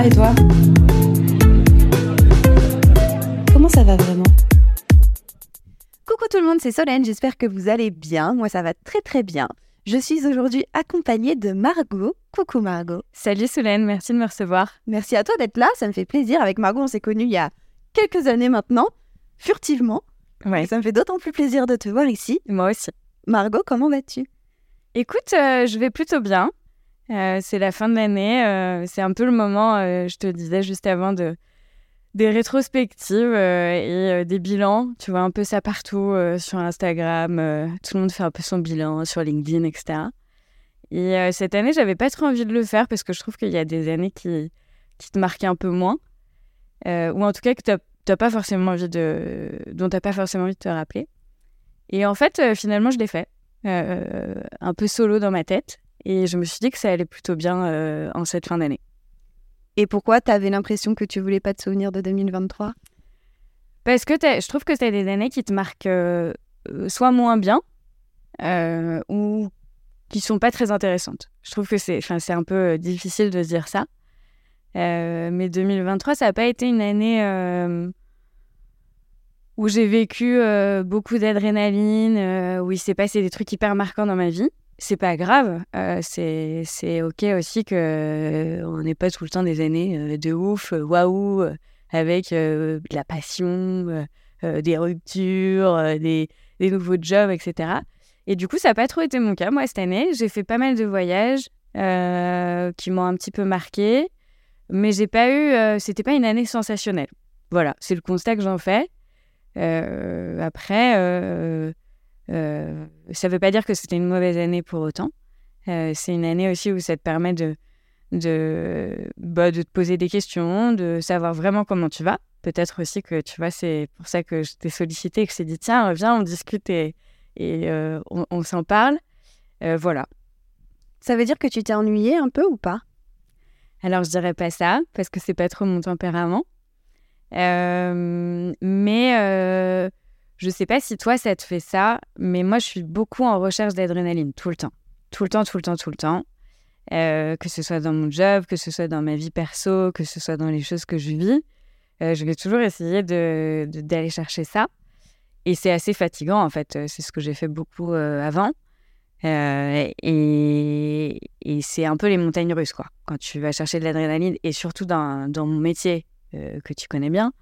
va et toi Comment ça va vraiment Coucou tout le monde, c'est Solène, j'espère que vous allez bien. Moi ça va très très bien. Je suis aujourd'hui accompagnée de Margot. Coucou Margot. Salut Solène, merci de me recevoir. Merci à toi d'être là, ça me fait plaisir. Avec Margot, on s'est connus il y a quelques années maintenant, furtivement. Ouais. Ça me fait d'autant plus plaisir de te voir ici. Moi aussi. Margot, comment vas-tu? Écoute, euh, je vais plutôt bien. Euh, c'est la fin de l'année, euh, c'est un peu le moment, euh, je te disais juste avant, de, des rétrospectives et des bilans. Tu vois un peu ça partout sur Instagram. tout le monde fait un peu son bilan sur LinkedIn, etc. Et cette année, j'avais pas trop envie de le faire parce que je trouve qu'il y a des années qui, qui te marquent un peu moins. Ou en tout cas que t'as t'as pas forcément envie de, dont tu n'as pas forcément envie de te rappeler. Et en fait, finalement, je l'ai fait. un peu solo dans ma tête. Et je me suis dit que ça allait plutôt bien euh, en cette fin d'année. Et pourquoi tu avais l'impression que tu voulais pas te souvenir de 2023 Parce que je trouve que c'est des années qui te marquent euh, euh, soit moins bien euh, ou qui sont pas très intéressantes. Je trouve que c'est un peu difficile de se dire ça. Mais 2023, ça n'a pas été une année où j'ai vécu beaucoup d'adrénaline, où il s'est passé des trucs hyper marquants dans ma vie. C'est pas grave, euh, c'est ok aussi que euh, on n'ait pas tout le temps des années euh, de ouf, euh, waouh, euh, avec de la passion, des ruptures, des, des nouveaux jobs, etc. Et du coup, ça n'a pas trop été mon cas, moi, cette année. J'ai fait pas mal de voyages qui m'ont un petit peu marqué, mais j'ai pas eu. C'était pas une année sensationnelle. Voilà, c'est le constat que j'en fais. Après, euh, ça veut pas dire que c'était une mauvaise année pour autant. Euh, c'est une année aussi où ça te permet de, de, bah, de te poser des questions, de savoir vraiment comment tu vas. Peut-être aussi que, tu vois, c'est pour ça que je t'ai sollicité, que je t'ai dit, tiens, viens, on discute et, et euh, on, on s'en parle. Voilà. Ça veut dire que tu t'es ennuyée un peu ou pas? Alors, je dirais pas ça, parce que c'est pas trop mon tempérament. Mais je sais pas si toi, ça te fait ça, mais moi, je suis beaucoup en recherche d'adrénaline, tout le temps. Tout le temps, tout le temps, tout le temps. Euh, que ce soit dans mon job, que ce soit dans ma vie perso, que ce soit dans les choses que je vis. Euh, je vais toujours essayer d'aller chercher ça. Et c'est assez fatigant, en fait. Euh, C'est ce que j'ai fait beaucoup avant. Et, c'est un peu les montagnes russes, quoi. Quand tu vas chercher de l'adrénaline, et surtout dans, dans mon métier que tu connais bien,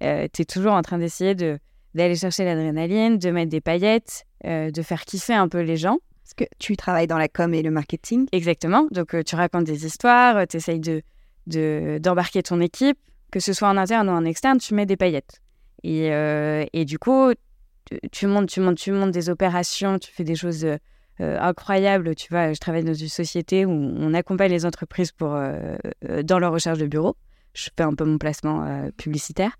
tu es toujours en train d'essayer de, d'aller chercher l'adrénaline, de mettre des paillettes, euh, de faire kiffer un peu les gens. Parce que tu travailles dans la com et le marketing. Exactement. Donc, euh, tu racontes des histoires, tu essayes de, de, d'embarquer ton équipe, que ce soit en interne ou en externe, tu mets des paillettes. Et, euh, et du coup, tu, tu montes, tu montes, tu montes des opérations, tu fais des choses euh, euh, incroyables. Tu vois, je travaille dans une société où on accompagne les entreprises pour, euh, euh, dans leur recherche de bureau. Je fais un peu mon placement euh, publicitaire.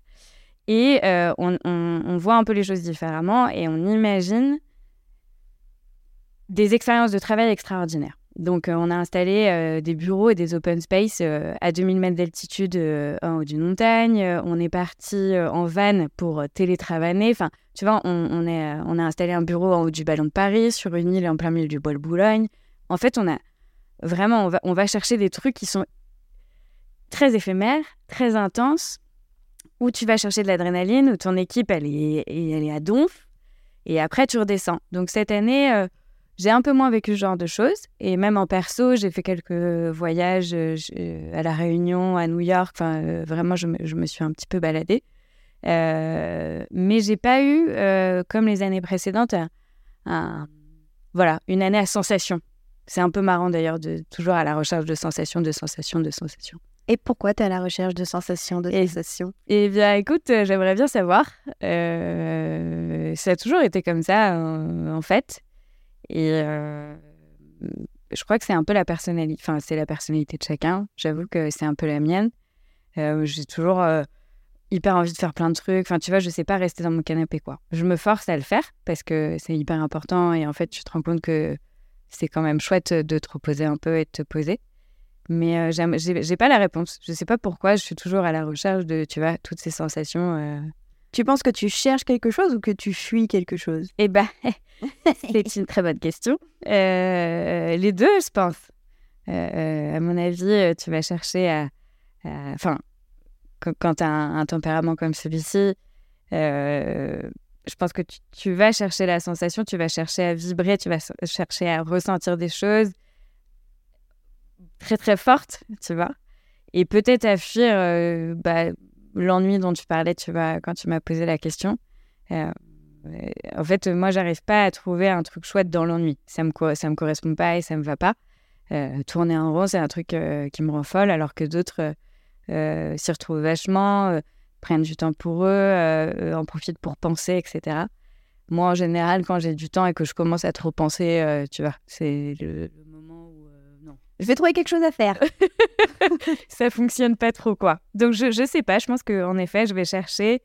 Et euh, on, voit un peu les choses différemment et on imagine des expériences de travail extraordinaires. Donc, euh, on a installé euh, des bureaux et des open space à 2000 mètres d'altitude en haut d'une montagne. On est parti en van pour télétravailler. Enfin, tu vois, on, a installé un bureau en haut du Ballon de Paris, sur une île en plein milieu du bois de Boulogne. En fait, on a vraiment, on va chercher des trucs qui sont très éphémères, très intenses, où tu vas chercher de l'adrénaline, où ton équipe, elle est, elle est à donf. Et après, tu redescends. Donc, cette année... euh, j'ai un peu moins vécu ce genre de choses. Et même en perso, j'ai fait quelques voyages euh, à La Réunion, à New York. Enfin, euh, vraiment, je me, suis un petit peu baladée. Mais j'ai pas eu, comme les années précédentes, voilà, une année à sensation. C'est un peu marrant d'ailleurs, de toujours à la recherche de sensations, de sensations, de sensations. Et pourquoi tu es à la recherche de sensations, de sensations? Eh bien, écoute, euh, j'aimerais bien savoir. Euh, ça a toujours été comme ça, euh, en fait. Et euh, je crois que c'est un peu la personnalité, enfin, c'est la personnalité de chacun. J'avoue que c'est un peu la mienne. J'ai toujours hyper envie de faire plein de trucs. Enfin, tu vois, je sais pas rester dans mon canapé, quoi. Je me force à le faire parce que c'est hyper important et en fait, tu te rends compte que c'est quand même chouette de te reposer un peu et de te poser. Mais euh, j'ai pas la réponse. Je sais pas pourquoi. Je suis toujours à la recherche de, tu vois, toutes ces sensations. euh. Tu penses que tu cherches quelque chose ou que tu fuis quelque chose? Eh ben, c'est une très bonne question. Euh, les deux, je pense. Euh, à mon avis, tu vas chercher à, Enfin, quand, tu as un, tempérament comme celui-ci, je pense que tu, vas chercher la sensation, tu vas chercher à vibrer, tu vas chercher à ressentir des choses très très fortes, tu vois. Et peut-être à fuir bah, l'ennui dont tu parlais, tu vois, quand tu m'as posé la question. en fait, moi, j'arrive pas à trouver un truc chouette dans l'ennui. Ça me, ça me correspond pas et ça me va pas. tourner en rond, c'est un truc qui me rend folle, alors que d'autres euh, s'y retrouvent vachement, euh, prennent du temps pour eux, euh, en profitent pour penser, etc. Moi, en général, quand j'ai du temps et que je commence à trop penser, tu vois, c'est le, moment. Je vais trouver quelque chose à faire. ça fonctionne pas trop, quoi. Donc, je, je sais pas, je pense qu'en effet, je vais chercher.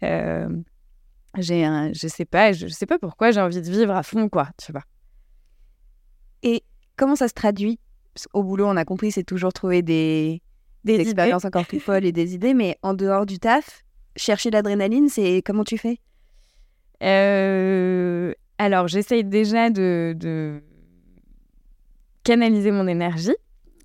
j'ai un, je sais pas, je, je sais pas pourquoi j'ai envie de vivre à fond, quoi, tu vois. Et comment ça se traduit? Au boulot, on a compris, c'est toujours trouver des, des, expériences encore plus folles et des idées, mais en dehors du taf, chercher l'adrénaline, c'est comment tu fais? Euh, Alors, j'essaye déjà de, canaliser mon énergie.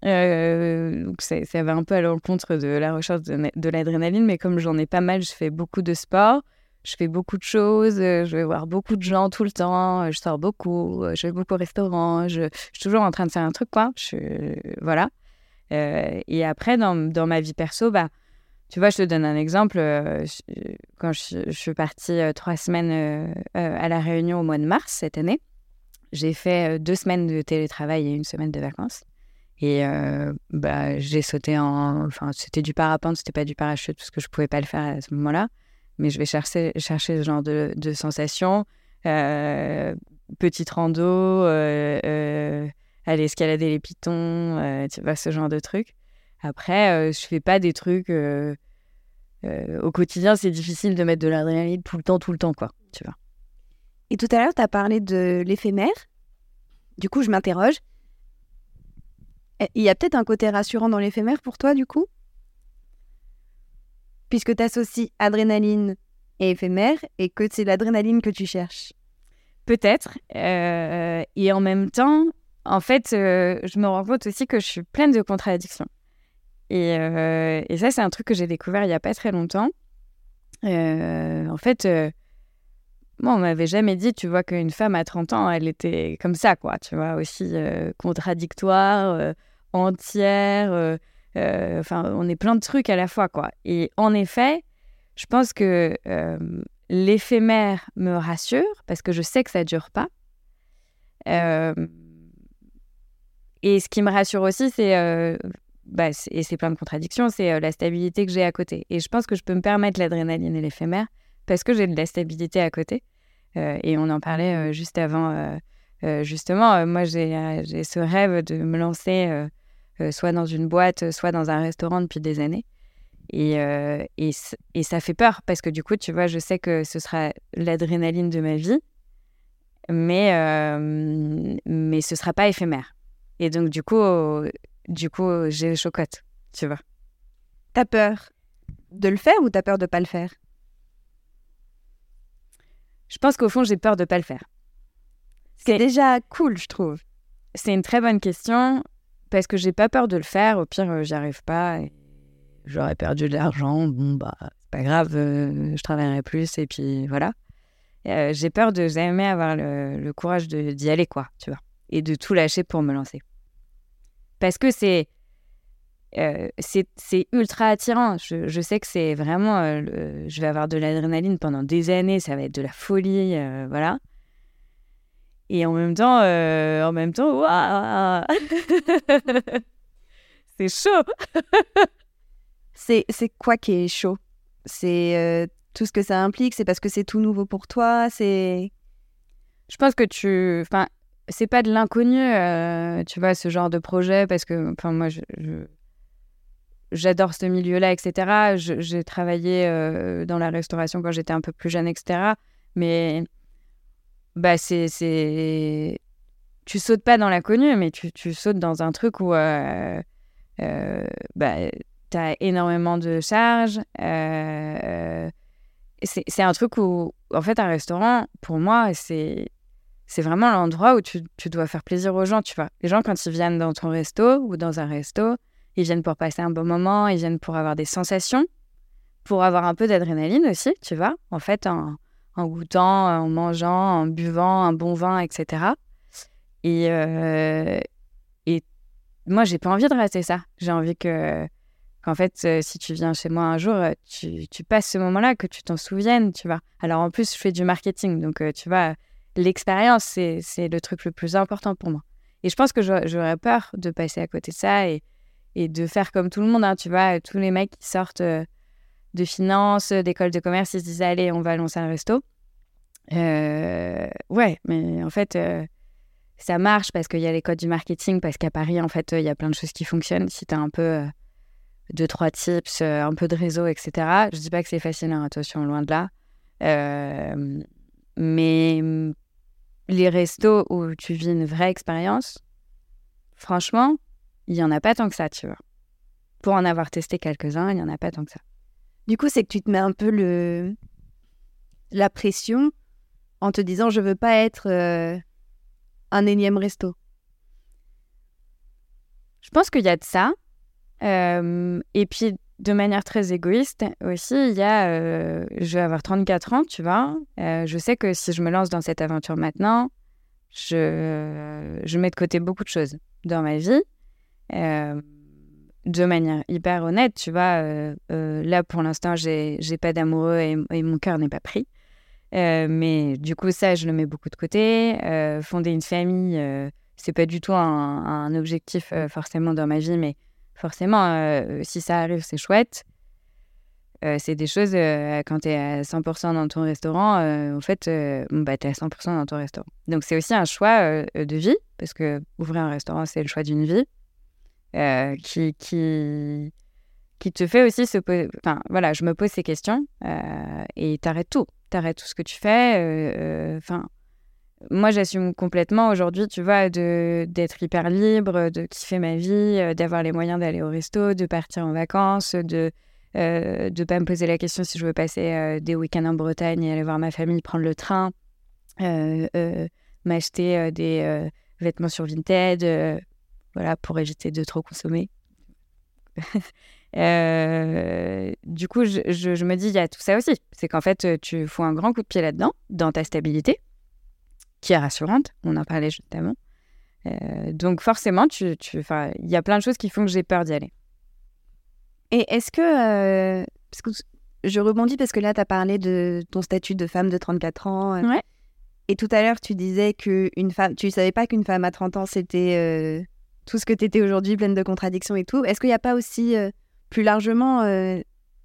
Euh, donc ça, va un peu à l'encontre de la recherche de, l'adrénaline, mais comme j'en ai pas mal, je fais beaucoup de sport, je fais beaucoup de choses, euh, je vais voir beaucoup de gens tout le temps, je sors beaucoup, je vais beaucoup au restaurant, je, suis toujours en train de faire un truc, quoi. Voilà. Euh, et après, dans, ma vie perso, bah, tu vois, je te donne un exemple. Euh, quand je, suis partie euh, trois semaines à La Réunion au mois de mars cette année, j'ai fait deux semaines de télétravail et une semaine de vacances. Et bah, j'ai sauté en. Enfin, c'était du parapente, c'était pas du parachute parce que je pouvais pas le faire à ce moment-là. Mais je vais chercher, ce genre de, de sensations. petite rando, aller escalader les pitons, euh, tu vois, ce genre de trucs. Après, euh, je fais pas des trucs. Euh, au quotidien, c'est difficile de mettre de l'adrénaline tout le temps, tout le temps, quoi, tu vois. Et tout à l'heure, tu as parlé de l'éphémère. Du coup, je m'interroge. Il y a peut-être un côté rassurant dans l'éphémère pour toi, du coup? Puisque tu associes adrénaline et éphémère et que c'est l'adrénaline que tu cherches. Peut-être. et en même temps, en fait, euh, je me rends compte aussi que je suis pleine de contradictions. Et, euh, ça, c'est un truc que j'ai découvert il n'y a pas très longtemps. Euh, en fait, moi, on m'avait jamais dit, tu vois, qu'une femme à 30 ans, elle était comme ça, quoi, tu vois, aussi contradictoire, entière. Enfin, on est plein de trucs à la fois, quoi. Et en effet, je pense que l'éphémère me rassure parce que je sais que ça dure pas. Et ce qui me rassure aussi, c'est, euh, bah, et c'est plein de contradictions, c'est euh, la stabilité que j'ai à côté. Et je pense que je peux me permettre l'adrénaline et l'éphémère parce que j'ai de la stabilité à côté. Euh, et on en parlait juste avant. justement, moi, j'ai, ce rêve de me lancer soit dans une boîte, soit dans un restaurant depuis des années. Et, et, et, ça fait peur parce que du coup, tu vois, je sais que ce sera l'adrénaline de ma vie, mais, mais ce sera pas éphémère. Et donc, du coup, du coup j'ai chocotte, tu vois. T'as peur de le faire ou t'as peur de pas le faire? Je pense qu'au fond, j'ai peur de pas le faire. C'est déjà cool, je trouve. C'est une très bonne question parce que j'ai pas peur de le faire. Au pire, euh, j'y arrive pas. J'aurais perdu de l'argent. Bon, bah, c'est pas grave, euh, je travaillerai plus et puis voilà. Euh, j'ai peur de jamais avoir le, le courage d'y aller, quoi, tu vois et de tout lâcher pour me lancer. Parce que c'est euh, c'est ultra attirant. Je, sais que c'est vraiment. Euh, je vais avoir de l'adrénaline pendant des années, ça va être de la folie, euh, voilà. Et en même temps, en même temps, c'est chaud. c'est quoi qui est chaud? C'est tout ce que ça implique? C'est parce que c'est tout nouveau pour toi? C'est. Je pense que tu. Enfin, c'est pas de l'inconnu, euh, tu vois, ce genre de projet, parce que, enfin, moi, je, j'adore ce milieu-là, etc. j'ai travaillé euh, dans la restauration quand j'étais un peu plus jeune, etc. Mais, bah, c'est. Tu sautes pas dans l'inconnu, mais tu, tu, sautes dans un truc où, euh, bah, tu as énormément de charges. c'est, un truc où, en fait, un restaurant, pour moi, c'est c'est vraiment l'endroit où tu, dois faire plaisir aux gens, tu vois. Les gens, quand ils viennent dans ton resto ou dans un resto, Ils viennent pour passer un bon moment, ils viennent pour avoir des sensations, pour avoir un peu d'adrénaline aussi, tu vois. En fait, en, goûtant, en mangeant, en buvant un bon vin, etc. Et, euh, et moi, j'ai pas envie de rater ça. J'ai envie que qu'en fait, euh, si tu viens chez moi un jour, euh, tu, tu passes ce moment-là, que tu t'en souviennes, tu vois. Alors en plus, je fais du marketing, donc tu vois, l'expérience, c'est le truc le plus important pour moi. Et je pense que j'aurais peur de passer à côté de ça et, et de faire comme tout le monde. Hein, tu vois, tous les mecs qui sortent euh, de finance, d'école de commerce, ils se disent allez, on va lancer un resto. Euh, ouais, mais en fait, euh, ça marche parce qu'il y a les codes du marketing, parce qu'à Paris, en fait, il y a plein de choses qui fonctionnent. Si tu as un peu deux, trois tips, un peu de réseau, etc. Je dis pas que c'est facile, hein, attention, loin de là. mais les restos où tu vis une vraie expérience, franchement, il n'y en a pas tant que ça, tu vois. Pour en avoir testé quelques-uns, il n'y en a pas tant que ça. Du coup, c'est que tu te mets un peu le... la pression en te disant je veux pas être euh, un énième resto. Je pense qu'il y a de ça. Euh, et puis, de manière très égoïste aussi, il y a, euh, je vais avoir 34 ans, tu vois. Je sais que si je me lance dans cette aventure maintenant, je, je mets de côté beaucoup de choses dans ma vie. Euh, de manière hyper honnête, tu vois. là, pour l'instant, j'ai, pas d'amoureux et, mon cœur n'est pas pris. mais du coup, ça, je le mets beaucoup de côté. fonder une famille, c'est pas du tout un, objectif forcément dans ma vie, mais forcément, euh, si ça arrive, c'est chouette. Euh, c'est des choses, euh, quand tu es à 100% dans ton restaurant, en fait, bah, tu es à 100% dans ton restaurant. Donc, c'est aussi un choix de vie, parce que ouvrir un restaurant, c'est le choix d'une vie, qui, qui, qui te fait aussi se poser. Enfin, voilà, je me pose ces questions et t'arrêtes tout. T'arrêtes tout ce que tu fais. Enfin, moi, j'assume complètement aujourd'hui, tu vois, d'être hyper libre, de kiffer ma vie, euh, d'avoir les moyens d'aller au resto, de partir en vacances, de ne euh, pas me poser la question si je veux passer euh, des week-ends en Bretagne et aller voir ma famille, prendre le train, m'acheter des vêtements sur Vinted, voilà, pour éviter de trop consommer. du coup, je, je, me dis, il y a tout ça aussi. C'est qu'en fait, tu fous un grand coup de pied là-dedans, dans ta stabilité qui est rassurante. On en parlait justement. Euh, donc forcément, tu, il y a plein de choses qui font que j'ai peur d'y aller. Et est-ce que, euh, parce que je rebondis parce que là, tu as parlé de ton statut de femme de 34 ans. Euh, ouais. Et tout à l'heure, tu disais que une femme, tu savais pas qu'une femme à 30 ans, c'était tout ce que tu étais aujourd'hui, pleine de contradictions et tout. Est-ce qu'il n'y a pas aussi, plus largement,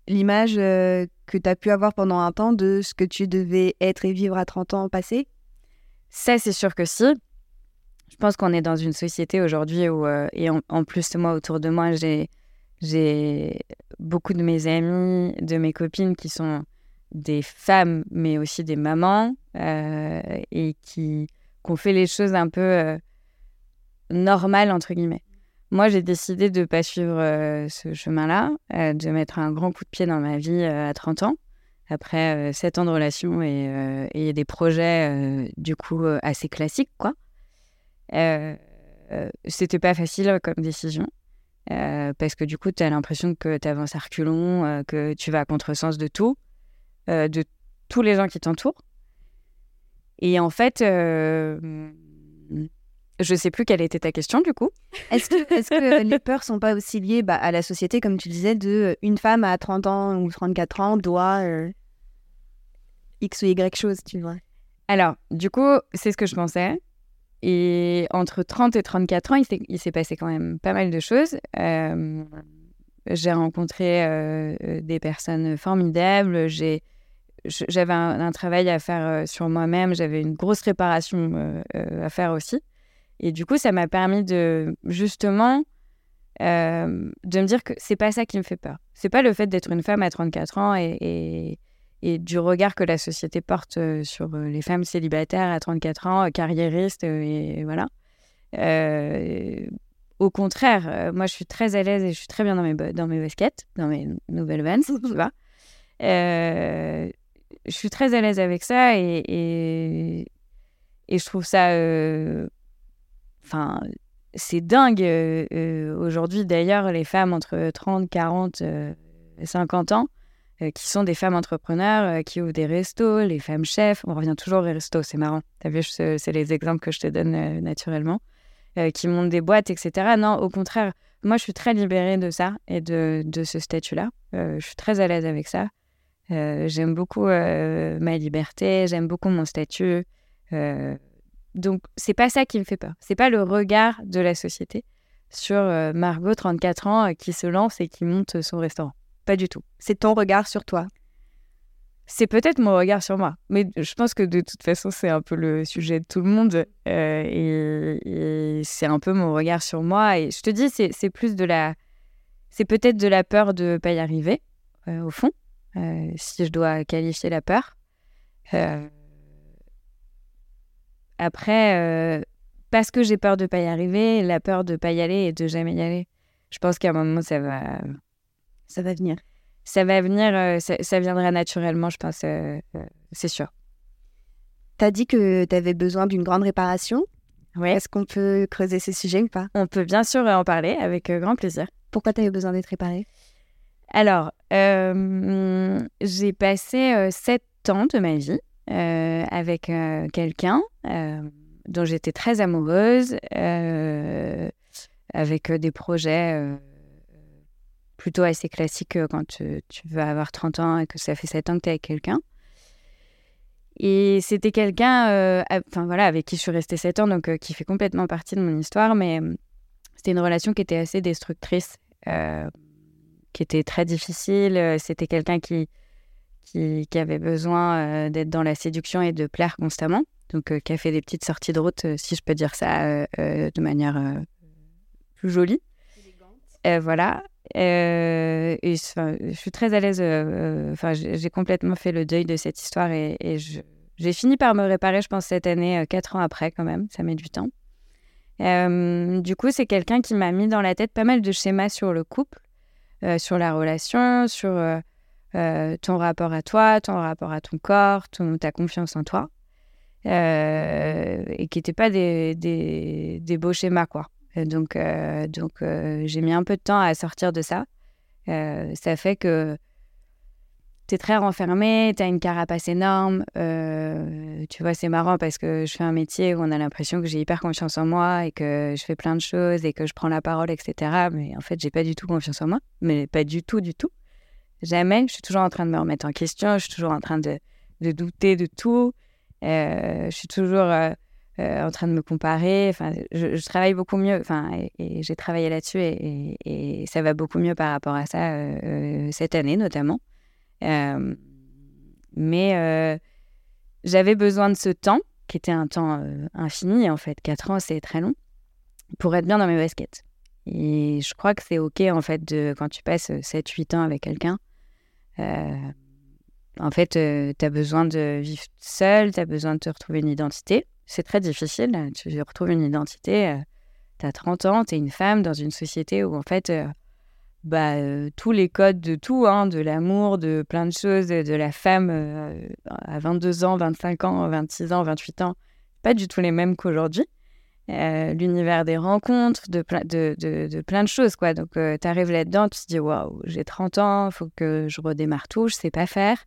l'image que tu as pu avoir pendant un temps de ce que tu devais être et vivre à 30 ans passé? Ça, c'est sûr que si. Je pense qu'on est dans une société aujourd'hui où, euh, et en, plus, moi, autour de moi, j'ai, j'ai beaucoup de mes amis, de mes copines qui sont des femmes, mais aussi des mamans, euh, et qui, ont fait les choses un peu euh, normales, entre guillemets. Moi, j'ai décidé de ne pas suivre ce chemin-là, de mettre un grand coup de pied dans ma vie à 30 ans après euh, sept ans de relation et, euh, des projets euh, du coup assez classiques quoi. C'était pas facile comme décision parce que du coup tu as l'impression que tu avances à reculons, que tu vas à contresens de tout, de tous les gens qui t'entourent. Et en fait, je sais plus quelle était ta question du coup. Est-ce que, est que, les peurs sont pas aussi liées bah, à la société, comme tu disais, de une femme à 30 ans ou 34 ans doit X ou Y chose, tu vois? Alors, du coup, c'est ce que je pensais. Et entre 30 et 34 ans, il s'est passé quand même pas mal de choses. Euh, j'ai rencontré euh, euh, des personnes formidables. j'avais un, travail à faire sur moi-même. J'avais une grosse réparation à faire aussi. Et du coup, ça m'a permis de justement de me dire que c'est pas ça qui me fait peur. C'est pas le fait d'être une femme à 34 ans et et du regard que la société porte euh, sur euh, les femmes célibataires à 34 ans, carriéristes, euh, et voilà. au contraire, moi, je suis très à l'aise et je suis très bien dans mes, dans mes baskets, dans mes nouvelles vans, tu vois. je suis très à l'aise avec ça et, et, je trouve ça... C'est dingue. Aujourd'hui, d'ailleurs, les femmes entre 30, 40, 50 ans, qui sont des femmes entrepreneurs, qui ouvrent des restos, les femmes chefs, on revient toujours aux restos, c'est marrant. Tu as vu, c'est les exemples que je te donne naturellement, qui montent des boîtes, etc. Non, au contraire, moi, je suis très libérée de ça et de ce statut-là. je suis très à l'aise avec ça. j'aime beaucoup ma liberté, j'aime beaucoup mon statut. Donc, c'est pas ça qui me fait peur. C'est pas le regard de la société sur euh, Margot, 34 ans, euh, qui se lance et qui monte son restaurant. Pas du tout. C'est ton regard sur toi. C'est peut-être mon regard sur moi, mais je pense que de toute façon, c'est un peu le sujet de tout le monde euh, et, c'est un peu mon regard sur moi. Et je te dis, c'est plus de la. C'est peut-être de la peur de ne pas y arriver, au fond, si je dois qualifier la peur. Après, euh, parce que j'ai peur de pas y arriver, la peur de pas y aller et de jamais y aller. Je pense qu'à un moment, ça va, ça va venir. Ça va venir, euh, ça, viendra naturellement, je pense, euh, c'est sûr. Tu as dit que tu avais besoin d'une grande réparation. Oui. Est-ce qu'on peut creuser ces sujets ou pas? On peut bien sûr en parler avec grand plaisir. Pourquoi tu avais besoin d'être réparée? Alors, j'ai passé sept ans de ma vie avec euh, quelqu'un euh, dont j'étais très amoureuse, avec des projets plutôt assez classiques quand tu, veux avoir 30 ans et que ça fait 7 ans que tu es avec quelqu'un. Et c'était quelqu'un voilà, avec qui je suis restée 7 ans, donc qui fait complètement partie de mon histoire, mais c'était une relation qui était assez destructrice, qui était très difficile. C'était quelqu'un qui, qui, avait besoin euh, d'être dans la séduction et de plaire constamment. Donc, euh, qui a fait des petites sorties de route, euh, si je peux dire ça de manière plus jolie. voilà. et je suis très à l'aise. Enfin, j'ai complètement fait le deuil de cette histoire et, j'ai fini par me réparer, je pense, cette année, quatre ans après, quand même. Ça met du temps. du coup, c'est quelqu'un qui m'a mis dans la tête pas mal de schémas sur le couple, sur la relation, sur euh, ton rapport à toi, ton rapport à ton corps, ton, ta confiance en toi, euh, et qui n'étaient pas des, des, des, beaux schémas, quoi. donc, euh, donc j'ai mis un peu de temps à sortir de ça. ça fait que tu es très renfermé, tu as une carapace énorme. tu vois, c'est marrant parce que je fais un métier où on a l'impression que j'ai hyper confiance en moi et que je fais plein de choses et que je prends la parole, etc. Mais en fait, j'ai pas du tout confiance en moi, mais pas du tout, du tout. Jamais. Je suis toujours en train de me remettre en question. Je suis toujours en train de, douter de tout. Euh, je suis toujours euh, euh, en train de me comparer. Enfin, je, travaille beaucoup mieux. Enfin, et, j'ai travaillé là-dessus et, ça va beaucoup mieux par rapport à ça cette année notamment. mais j'avais besoin de ce temps, qui était un temps infini en fait. Quatre ans, c'est très long, pour être bien dans mes baskets. Et je crois que c'est OK, en fait, de, quand tu passes 7-8 ans avec quelqu'un, en fait, euh, tu as besoin de vivre seul, tu as besoin de te retrouver une identité. C'est très difficile. Tu retrouves une identité, tu as 30 ans, tu es une femme dans une société où, en fait, bah, tous les codes de tout, hein, de l'amour, de plein de choses, de la femme à 22 ans, 25 ans, 26 ans, 28 ans, pas du tout les mêmes qu'aujourd'hui. Euh, l'univers des rencontres, de, de, de, plein de choses. quoi. Donc, euh, tu arrives là-dedans, tu te dis waouh, j'ai 30 ans, il faut que je redémarre tout, je sais pas faire.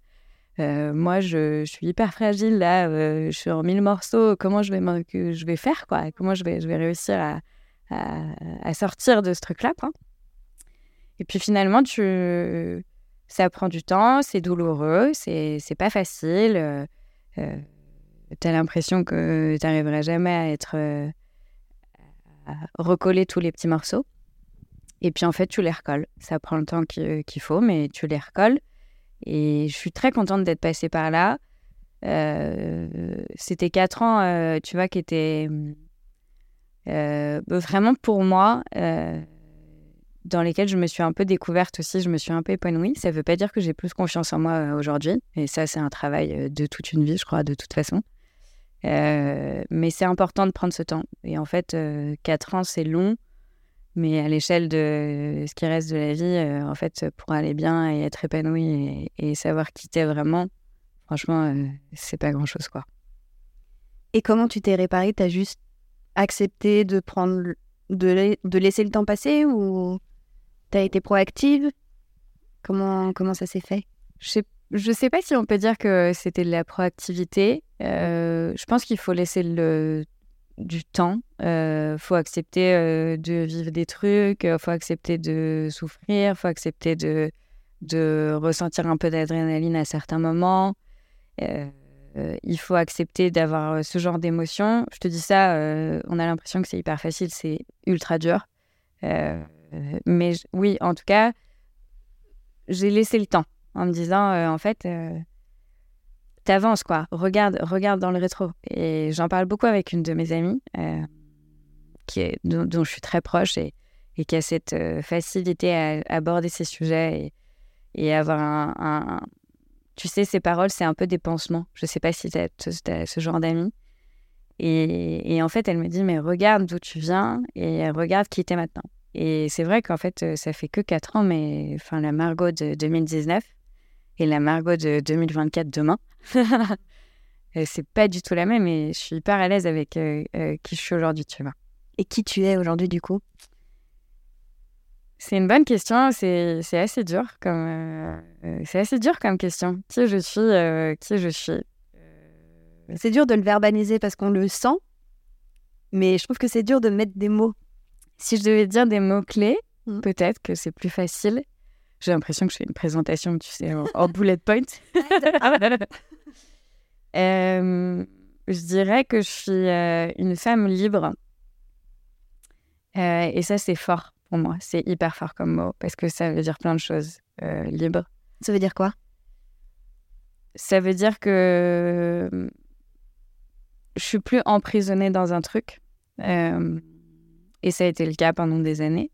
Euh, moi, je, suis hyper fragile là, je suis en mille morceaux. Comment je vais, je vais faire quoi? Comment je vais, je vais réussir à, à, sortir de ce truc-là Et puis finalement, tu, ça prend du temps, c'est douloureux, c'est pas facile. tu as l'impression que tu n'arriveras jamais à être recoller tous les petits morceaux. Et puis en fait, tu les recolles. Ça prend le temps qu'il faut, mais tu les recolles. Et je suis très contente d'être passée par là. Euh, c'était quatre ans, euh, tu vois, qui étaient euh, vraiment pour moi, dans lesquels je me suis un peu découverte aussi, je me suis un peu épanouie. Ça ne veut pas dire que j'ai plus confiance en moi aujourd'hui. Et ça, c'est un travail de toute une vie, je crois, de toute façon. Euh, mais c'est important de prendre ce temps. Et en fait, euh, 4 ans, c'est long. Mais à l'échelle de ce qui reste de la vie, euh, en fait, pour aller bien et être épanoui et, savoir quitter vraiment, franchement, euh, c'est pas grand chose, quoi. Et comment tu t'es réparé? T'as juste accepté de prendre de, de laisser le temps passer ou tu as été proactive? Comment, comment ça s'est fait? Je sais, je sais pas si on peut dire que c'était de la proactivité. Euh, je pense qu'il faut laisser le, du temps. Il euh, faut accepter euh, de vivre des trucs, il faut accepter de souffrir, il faut accepter de, de ressentir un peu d'adrénaline à certains moments. il faut accepter d'avoir ce genre d'émotions. Je te dis ça, on a l'impression que c'est hyper facile, c'est ultra dur. mais oui, en tout cas, j'ai laissé le temps en me disant, euh, en fait, euh, t'avances quoi. Regarde, regarde dans le rétro. Et j'en parle beaucoup avec une de mes amies, euh, qui est, dont, je suis très proche et, qui a cette facilité à, aborder ces sujets et, et avoir un, Tu sais, ces paroles, c'est un peu des pansements. Je sais pas si tu as, ce genre d'amis. Et, et, en fait, elle me dit, mais regarde d'où tu viens et regarde qui t'es maintenant. Et c'est vrai qu'en fait, ça fait que 4 ans, mais enfin, la Margot de 2019 et la Margot de 2024 demain, c'est pas du tout la même et je suis hyper à l'aise avec qui je suis aujourd'hui, tu vois. Et qui tu es aujourd'hui, du coup? C'est une bonne question, c'est assez dur comme, c'est assez dur comme question. Qui je suis, qui je suis? C'est dur de le verbaliser parce qu'on le sent, mais je trouve que c'est dur de mettre des mots si je devais dire des mots-clés, mmh. peut-être que c'est plus facile. J'ai l'impression que je fais une présentation, tu sais, en, bullet point. euh, je dirais que je suis euh, une femme libre. Euh, et ça, c'est fort pour moi. C'est hyper fort comme mot parce que ça veut dire plein de choses. Libre. Ça veut dire quoi? Ça veut dire que je suis plus emprisonnée dans un truc. Et ça a été le cas pendant des années.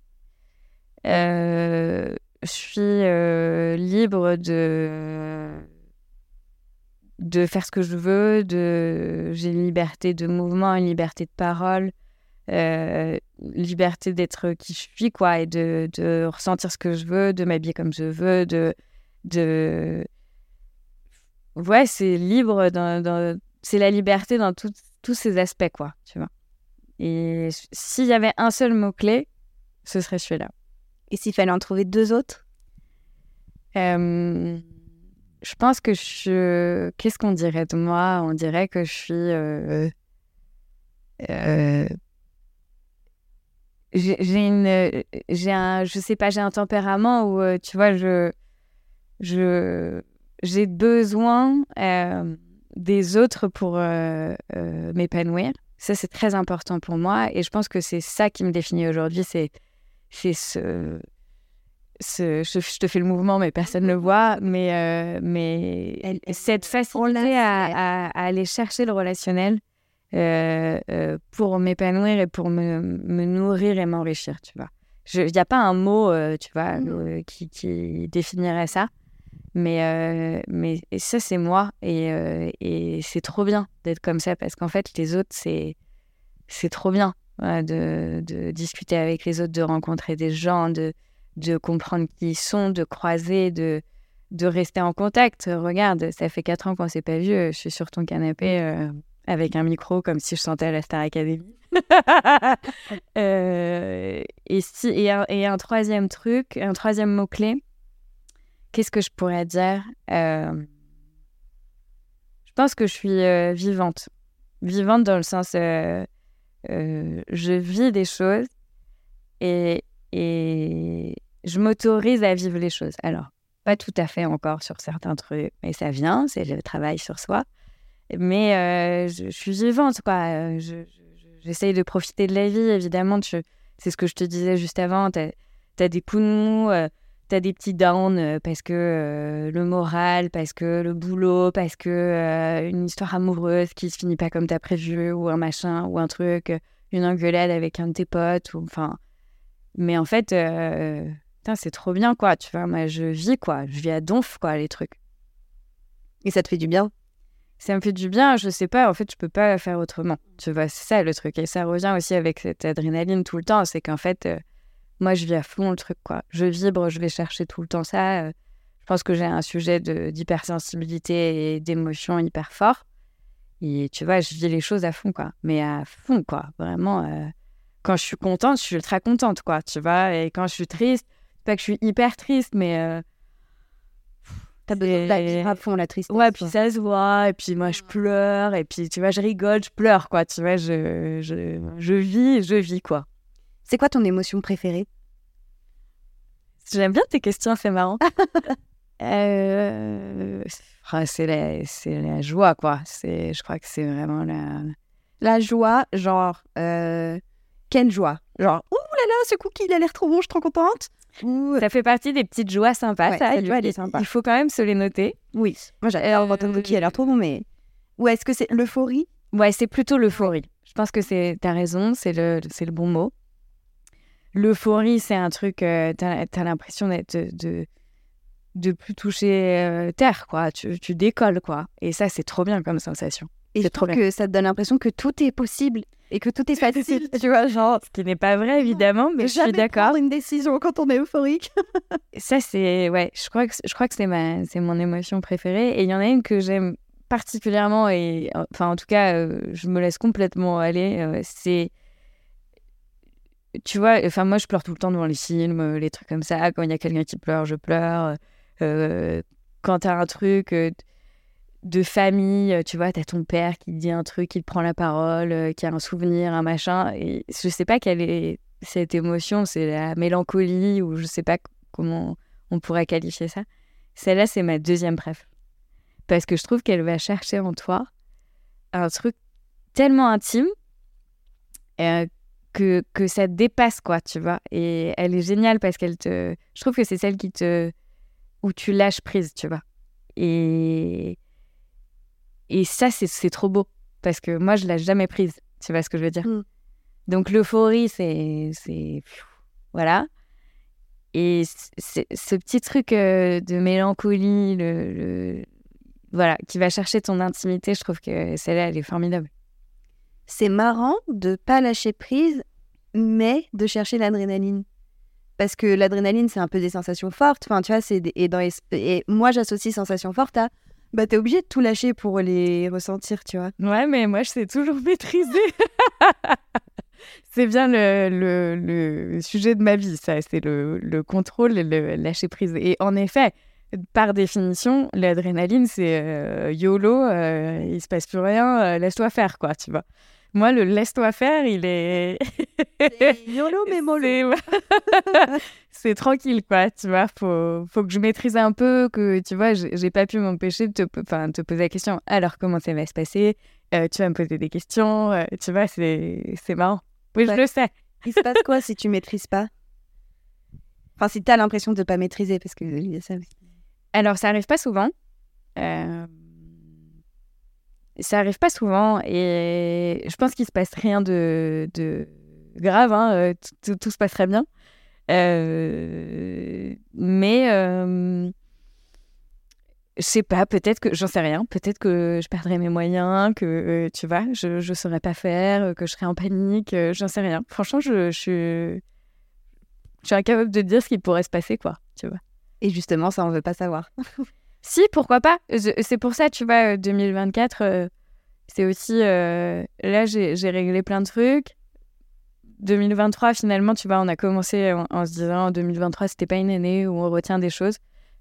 Euh, je suis euh, libre de de faire ce que je veux, de j'ai une liberté de mouvement, une liberté de parole, euh, liberté d'être qui je suis quoi et de, de, ressentir ce que je veux, de m'habiller comme je veux, de de ouais c'est libre dans, c'est la liberté dans tous ces aspects quoi tu vois. Et s'il y avait un seul mot-clé, ce serait celui-là. Et s'il fallait en trouver deux autres? Euh, Je pense que je. Qu'est-ce qu'on dirait de moi? On dirait que je suis. Euh, euh, j'ai une. J'ai un. Je sais pas, j'ai un tempérament où, tu vois, je. Je. J'ai besoin des autres pour m'épanouir. Ça, c'est très important pour moi. Et je pense que c'est ça qui me définit aujourd'hui. C'est, c'est ce, ce je, te fais le mouvement, mais personne ne le voit. Mais, euh, mais cette facilité à, à, aller chercher le relationnel euh, euh, pour m'épanouir et pour me, me nourrir et m'enrichir, tu vois. Il n'y a pas un mot, tu vois, qui, qui définirait ça. Mais, euh, mais ça, c'est moi. Et, euh, et c'est trop bien d'être comme ça parce qu'en fait, les autres, c'est, c'est trop bien de, de, discuter avec les autres, de rencontrer des gens, de, de comprendre qui ils sont, de croiser, de, de rester en contact. Regarde, ça fait quatre ans qu'on s'est pas vu. Je suis sur ton canapé euh, avec un micro comme si je sentais à la Star Academy. et, si, et, un, et un troisième truc, un troisième mot-clé Qu'est-ce que je pourrais dire euh, Je pense que je suis euh, vivante. Vivante dans le sens, euh, je vis des choses et, je m'autorise à vivre les choses. Alors, pas tout à fait encore sur certains trucs, mais ça vient, c'est le travail sur soi. Mais je, suis vivante, quoi. J'essaye de profiter de la vie, évidemment. C'est ce que je te disais juste avant. Tu as, des coups de mou, tu des petits downs euh, parce que euh, le moral, parce que le boulot, parce que euh, une histoire amoureuse qui se finit pas comme tu as prévu, ou un machin, ou un truc, une engueulade avec un de tes potes, ou enfin. Mais en fait, c'est trop bien, quoi. Tu vois, moi, je vis, quoi. Je vis à donf, quoi, les trucs. Et ça te fait du bien? Ça me fait du bien, je sais pas, en fait, je peux pas faire autrement. Tu vois, c'est ça le truc. Et ça revient aussi avec cette adrénaline tout le temps, c'est qu'en fait, moi, je vis à fond le truc, quoi. Je vibre, je vais chercher tout le temps ça. Euh, je pense que j'ai un sujet d'hypersensibilité et d'émotion hyper fort. Et tu vois, je vis les choses à fond, quoi. Mais à fond, quoi. Vraiment, euh, quand je suis contente, je suis ultra contente, quoi, tu vois. Et quand je suis triste, pas que je suis hyper triste, mais. Euh, T'as besoin de à fond la tristesse. Ouais, puis ça se voit, et puis moi je pleure, et puis tu vois, je rigole, je pleure, quoi, tu vois, je, je, je vis, je vis, quoi. C'est quoi ton émotion préférée? J'aime bien tes questions, c'est marrant. euh... Ah, c'est la, la joie, quoi. Je crois que c'est vraiment la... La joie, genre... Euh... Quelle joie? Genre, ouh là là, ce cookie, il a l'air trop bon, je suis trop contente. Ça fait partie des petites joies sympas, ça. Cette joie, elle est sympa. Il faut quand même se les noter. Oui. Moi, j'adore votre euh... cookie, il a l'air trop bon, mais... Ou est-ce que c'est l'euphorie? Ouais, c'est plutôt l'euphorie. Je pense que c'est... T'as raison, c'est le... le bon mot. L'euphorie, c'est un truc, euh, t'as as, l'impression d'être de, de plus toucher euh, terre, quoi. Tu, tu, décolles, quoi. Et ça, c'est trop bien comme sensation. Et je trouve que ça te donne l'impression que tout est possible et que tout est facile, tu vois, genre. Ce qui n'est pas vrai, évidemment, mais je suis d'accord. une décision quand on est euphorique. ça, c'est, ouais, je crois que, je crois que c'est ma, c'est mon émotion préférée. Et il y en a une que j'aime particulièrement et, enfin, en tout cas, euh, je me laisse complètement aller. c'est tu vois, enfin, moi, je pleure tout le temps devant les films, euh, les trucs comme ça. Quand il y a quelqu'un qui pleure, je pleure. Euh, quand tu as un truc euh, de famille, tu vois, tu as ton père qui dit un truc, qui te prend la parole, qui a un souvenir, un machin. Et je sais pas quelle est cette émotion, c'est la mélancolie ou je sais pas comment on pourrait qualifier ça. Celle-là, c'est ma deuxième préf. Parce que je trouve qu'elle va chercher en toi un truc tellement intime que, que ça dépasse, quoi, tu vois. Et elle est géniale parce qu'elle te. Je trouve que c'est celle qui te. où tu lâches prise, tu vois. Et. Et ça, c'est trop beau. Parce que moi, je lâche jamais prise. Tu vois ce que je veux dire mm. Donc, l'euphorie, c'est. Voilà. Et ce petit truc euh, de mélancolie, le, le, voilà, qui va chercher ton intimité, je trouve que celle-là, elle est formidable c'est marrant de pas lâcher prise, mais de chercher l'adrénaline. Parce que l'adrénaline, c'est un peu des sensations fortes. Enfin, tu vois, c'est et, et moi, j'associe sensations fortes à bah, t'es obligé de tout lâcher pour les ressentir, tu vois. Ouais, mais moi, je sais toujours maîtriser. c'est bien le, le, sujet de ma vie, ça. C'est le, le, contrôle et le lâcher prise. Et en effet, par définition, l'adrénaline, c'est euh, YOLO, euh, il se passe plus rien, euh, laisse-toi faire, quoi, tu vois. Moi, le laisse-toi faire, il est. YOLO, mais mollo. c'est tranquille, quoi. Tu vois, faut, faut que je maîtrise un peu, que tu vois, j'ai pas pu m'empêcher de te, te poser la question alors, comment ça va se passer? Euh, Tu vas me poser des questions, euh, tu vois, c'est marrant. Oui, je le sais. Il se passe quoi si tu maîtrises pas? Enfin, si tu as l'impression de ne pas maîtriser, parce que y a ça aussi. Alors, ça arrive pas souvent. Euh ça arrive pas souvent et je pense qu'il se passe rien de, grave, hein, euh, tout, se passe très bien. Euh, mais euh, je sais pas, peut-être que j'en sais rien, peut-être que je perdrais mes moyens, que tu vois, je ne saurais pas faire, que je serais en panique, j'en sais rien. Franchement, je, je, je suis incapable de dire ce qui pourrait se passer, quoi, tu vois. Et justement, ça, on veut pas savoir. Si, pourquoi pas C'est pour ça, tu vois, 2024, euh, euh, c'est aussi... Euh, là, j'ai réglé plein de trucs. 2023, finalement, tu vois, on a commencé en, se disant 2023, c'était pas une année où on retient des choses.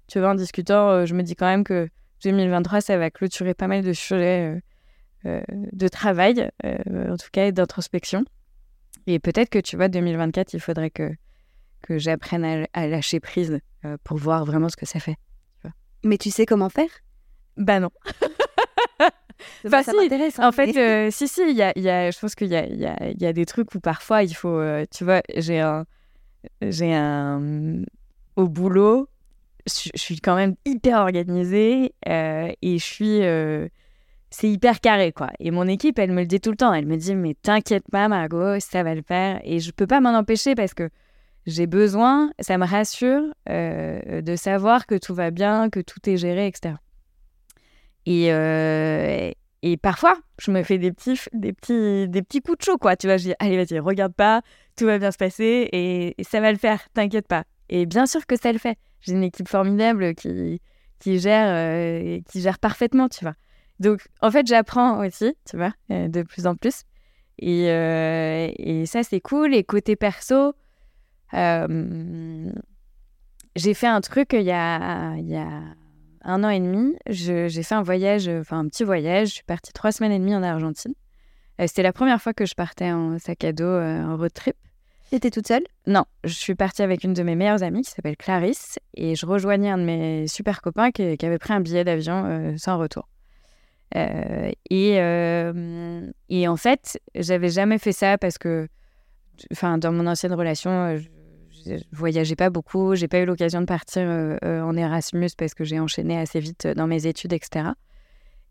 Tu vois, en discutant, je me dis quand même que 2023, ça va clôturer pas mal de sujets de travail, en tout cas, d'introspection. Et peut-être que, tu vois, 2024, il faudrait que, que j'apprenne à, lâcher prise pour voir vraiment ce que ça fait. Mais tu sais comment faire? Bah non. enfin, ça m'intéresse. Hein, en fait, euh, si, si, y a, y a, je pense qu'il y a, y, a, y a, des trucs où parfois il faut. Euh, tu vois, j'ai un. J'ai un. Au boulot, je, suis quand même hyper organisée euh, et je suis. c'est hyper carré, quoi. Et mon équipe, elle me le dit tout le temps. Elle me dit, mais t'inquiète pas, Margot, ça va le faire. Et je peux pas m'en empêcher parce que j'ai besoin, ça me rassure euh, de savoir que tout va bien, que tout est géré, etc. Et, euh, et parfois, je me fais des petits, des, petits, des petits coups de chaud, quoi. Tu vois, je dis, allez, vas-y, regarde pas, tout va bien se passer et, ça va le faire, t'inquiète pas. Et bien sûr que ça le fait. J'ai une équipe formidable qui, qui, gère, euh, qui gère parfaitement, tu vois. Donc, en fait, j'apprends aussi, tu vois, de plus en plus. Et, et ça, c'est cool. Et côté perso, j'ai fait un truc il y a, il y a un an et demi. J'ai fait un voyage, enfin un petit voyage. Je suis partie trois semaines et demie en Argentine. C'était la première fois que je partais en sac à dos en road trip. T'étais toute seule? Non, je suis partie avec une de mes meilleures amies qui s'appelle Clarisse et je rejoignais un de mes super copains qui, avait pris un billet d'avion euh, sans retour. Euh, et, euh, et, en fait, j'avais jamais fait ça parce que, enfin, dans mon ancienne relation, je, je voyageais pas beaucoup, j'ai pas eu l'occasion de partir en Erasmus parce que j'ai enchaîné assez vite dans mes études, etc.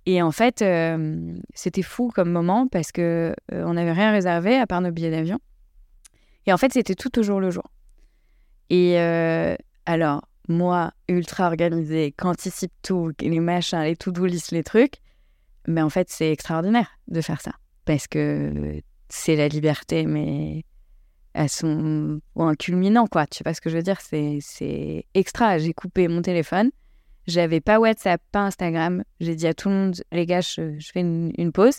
Et en fait, c'était fou comme moment parce que on n'avait rien réservé à part nos billets d'avion. Et en fait, c'était tout au jour le jour. Et euh, alors, moi, ultra organisée, qu'anticipe tout, les machins, les to-do list, les trucs, mais en fait, c'est extraordinaire de faire ça. Parce que c'est la liberté, mais à son point culminant, quoi. Tu vois ce que je veux dire? C'est extra. J'ai coupé mon téléphone. J'avais pas WhatsApp, pas Instagram. J'ai dit à tout le monde, les gars, je, fais une, pause.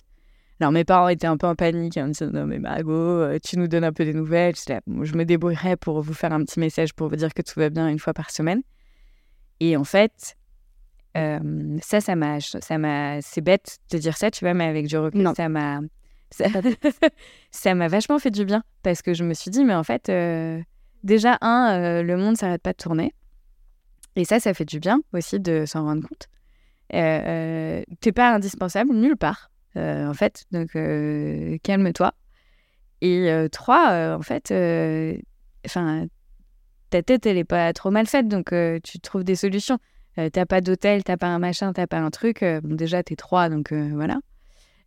Alors mes parents étaient un peu en panique, ils me disaient non mais Margot, euh, tu nous donnes un peu des nouvelles. Je, me débrouillerai pour vous faire un petit message pour vous dire que tout va bien une fois par semaine. Et en fait, euh, ça, ça m'a, ça m'a, c'est bête de dire ça, tu vois, mais avec du recul, ça m'a, ça, m'a vachement fait du bien parce que je me suis dit mais en fait, euh, déjà un, le monde s'arrête pas de tourner. Et ça, ça fait du bien aussi de s'en rendre compte. Euh, t'es pas indispensable nulle part. Euh, en fait. Donc, euh, calme-toi. Et euh, trois, en fait, enfin, ta tête, elle est pas trop mal faite, donc tu trouves des solutions. t'as pas d'hôtel, t'as pas un machin, t'as pas un truc. bon, déjà, t'es trois, donc voilà.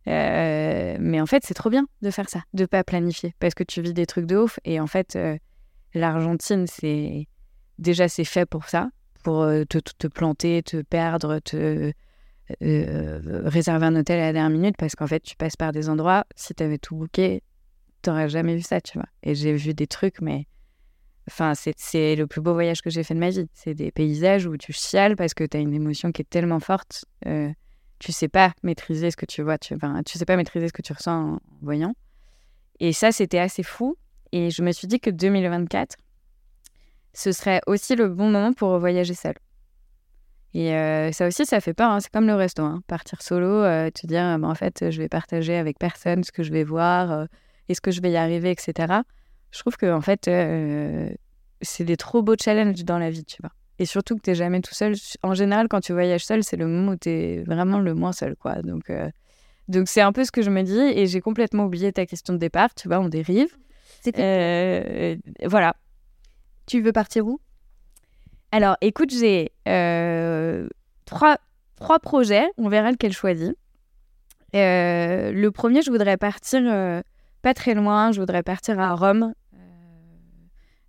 Mais en fait, c'est trop bien de faire ça, de pas planifier, parce que tu vis des trucs de ouf. Et en fait, l'Argentine, c'est déjà c'est fait pour ça, pour te, te, planter, te perdre, te euh, réserver un hôtel à la dernière minute parce qu'en fait, tu passes par des endroits, si tu avais tout booké, t'aurais jamais vu ça, tu vois. Et j'ai vu des trucs, mais enfin, c'est le plus beau voyage que j'ai fait de ma vie. C'est des paysages où tu chiales parce que tu as une émotion qui est tellement forte. Euh, tu sais pas maîtriser ce que tu vois, tu, enfin, tu sais pas maîtriser ce que tu ressens en voyant. Et ça, c'était assez fou. Et je me suis dit que 2024, ce serait aussi le bon moment pour voyager seul. Et euh, ça aussi, ça fait peur. Hein. C'est comme le resto. Hein. Partir solo, euh, te dire, bah, en fait, je vais partager avec personne ce que je vais voir, euh, est-ce que je vais y arriver, etc. Je trouve que, en fait, c'est des trop beaux challenges dans la vie, tu vois. Et surtout que tu n'es jamais tout seul. En général, quand tu voyages seul, c'est le moment où tu es vraiment le moins seul, quoi. Donc, donc c'est un peu ce que je me dis. Et j'ai complètement oublié ta question de départ. Tu vois, on dérive. voilà. Tu veux partir où? Alors, écoute, j'ai euh, trois, trois projets. On verra lequel choisir. Euh, le premier, je voudrais partir euh, pas très loin. Je voudrais partir à Rome.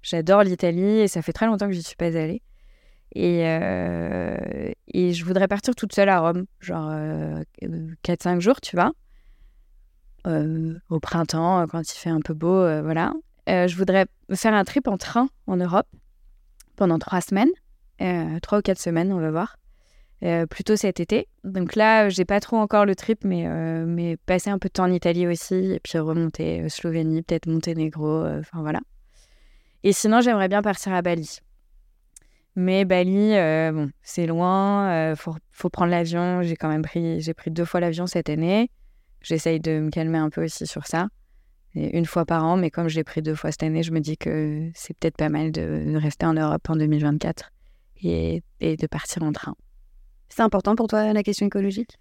J'adore l'Italie et ça fait très longtemps que j'y suis pas allée. Et, et je voudrais partir toute seule à Rome, genre 4-5 jours, tu vois. au printemps, quand il fait un peu beau, voilà. je voudrais faire un trip en train en Europe pendant trois semaines, euh, trois ou quatre semaines, on va voir. Euh, plutôt cet été. Donc là, j'ai pas trop encore le trip, mais, euh, mais passer un peu de temps en Italie aussi, et puis remonter Slovénie, peut-être Monténégro, enfin voilà. Et sinon, j'aimerais bien partir à Bali. Mais Bali, bon, c'est loin, faut, faut prendre l'avion. J'ai quand même pris, j'ai pris deux fois l'avion cette année. J'essaye de me calmer un peu aussi sur ça une fois par an, mais comme je l'ai pris deux fois cette année, je me dis que c'est peut-être pas mal de rester en Europe en 2024 et, de partir en train. C'est important pour toi la question écologique?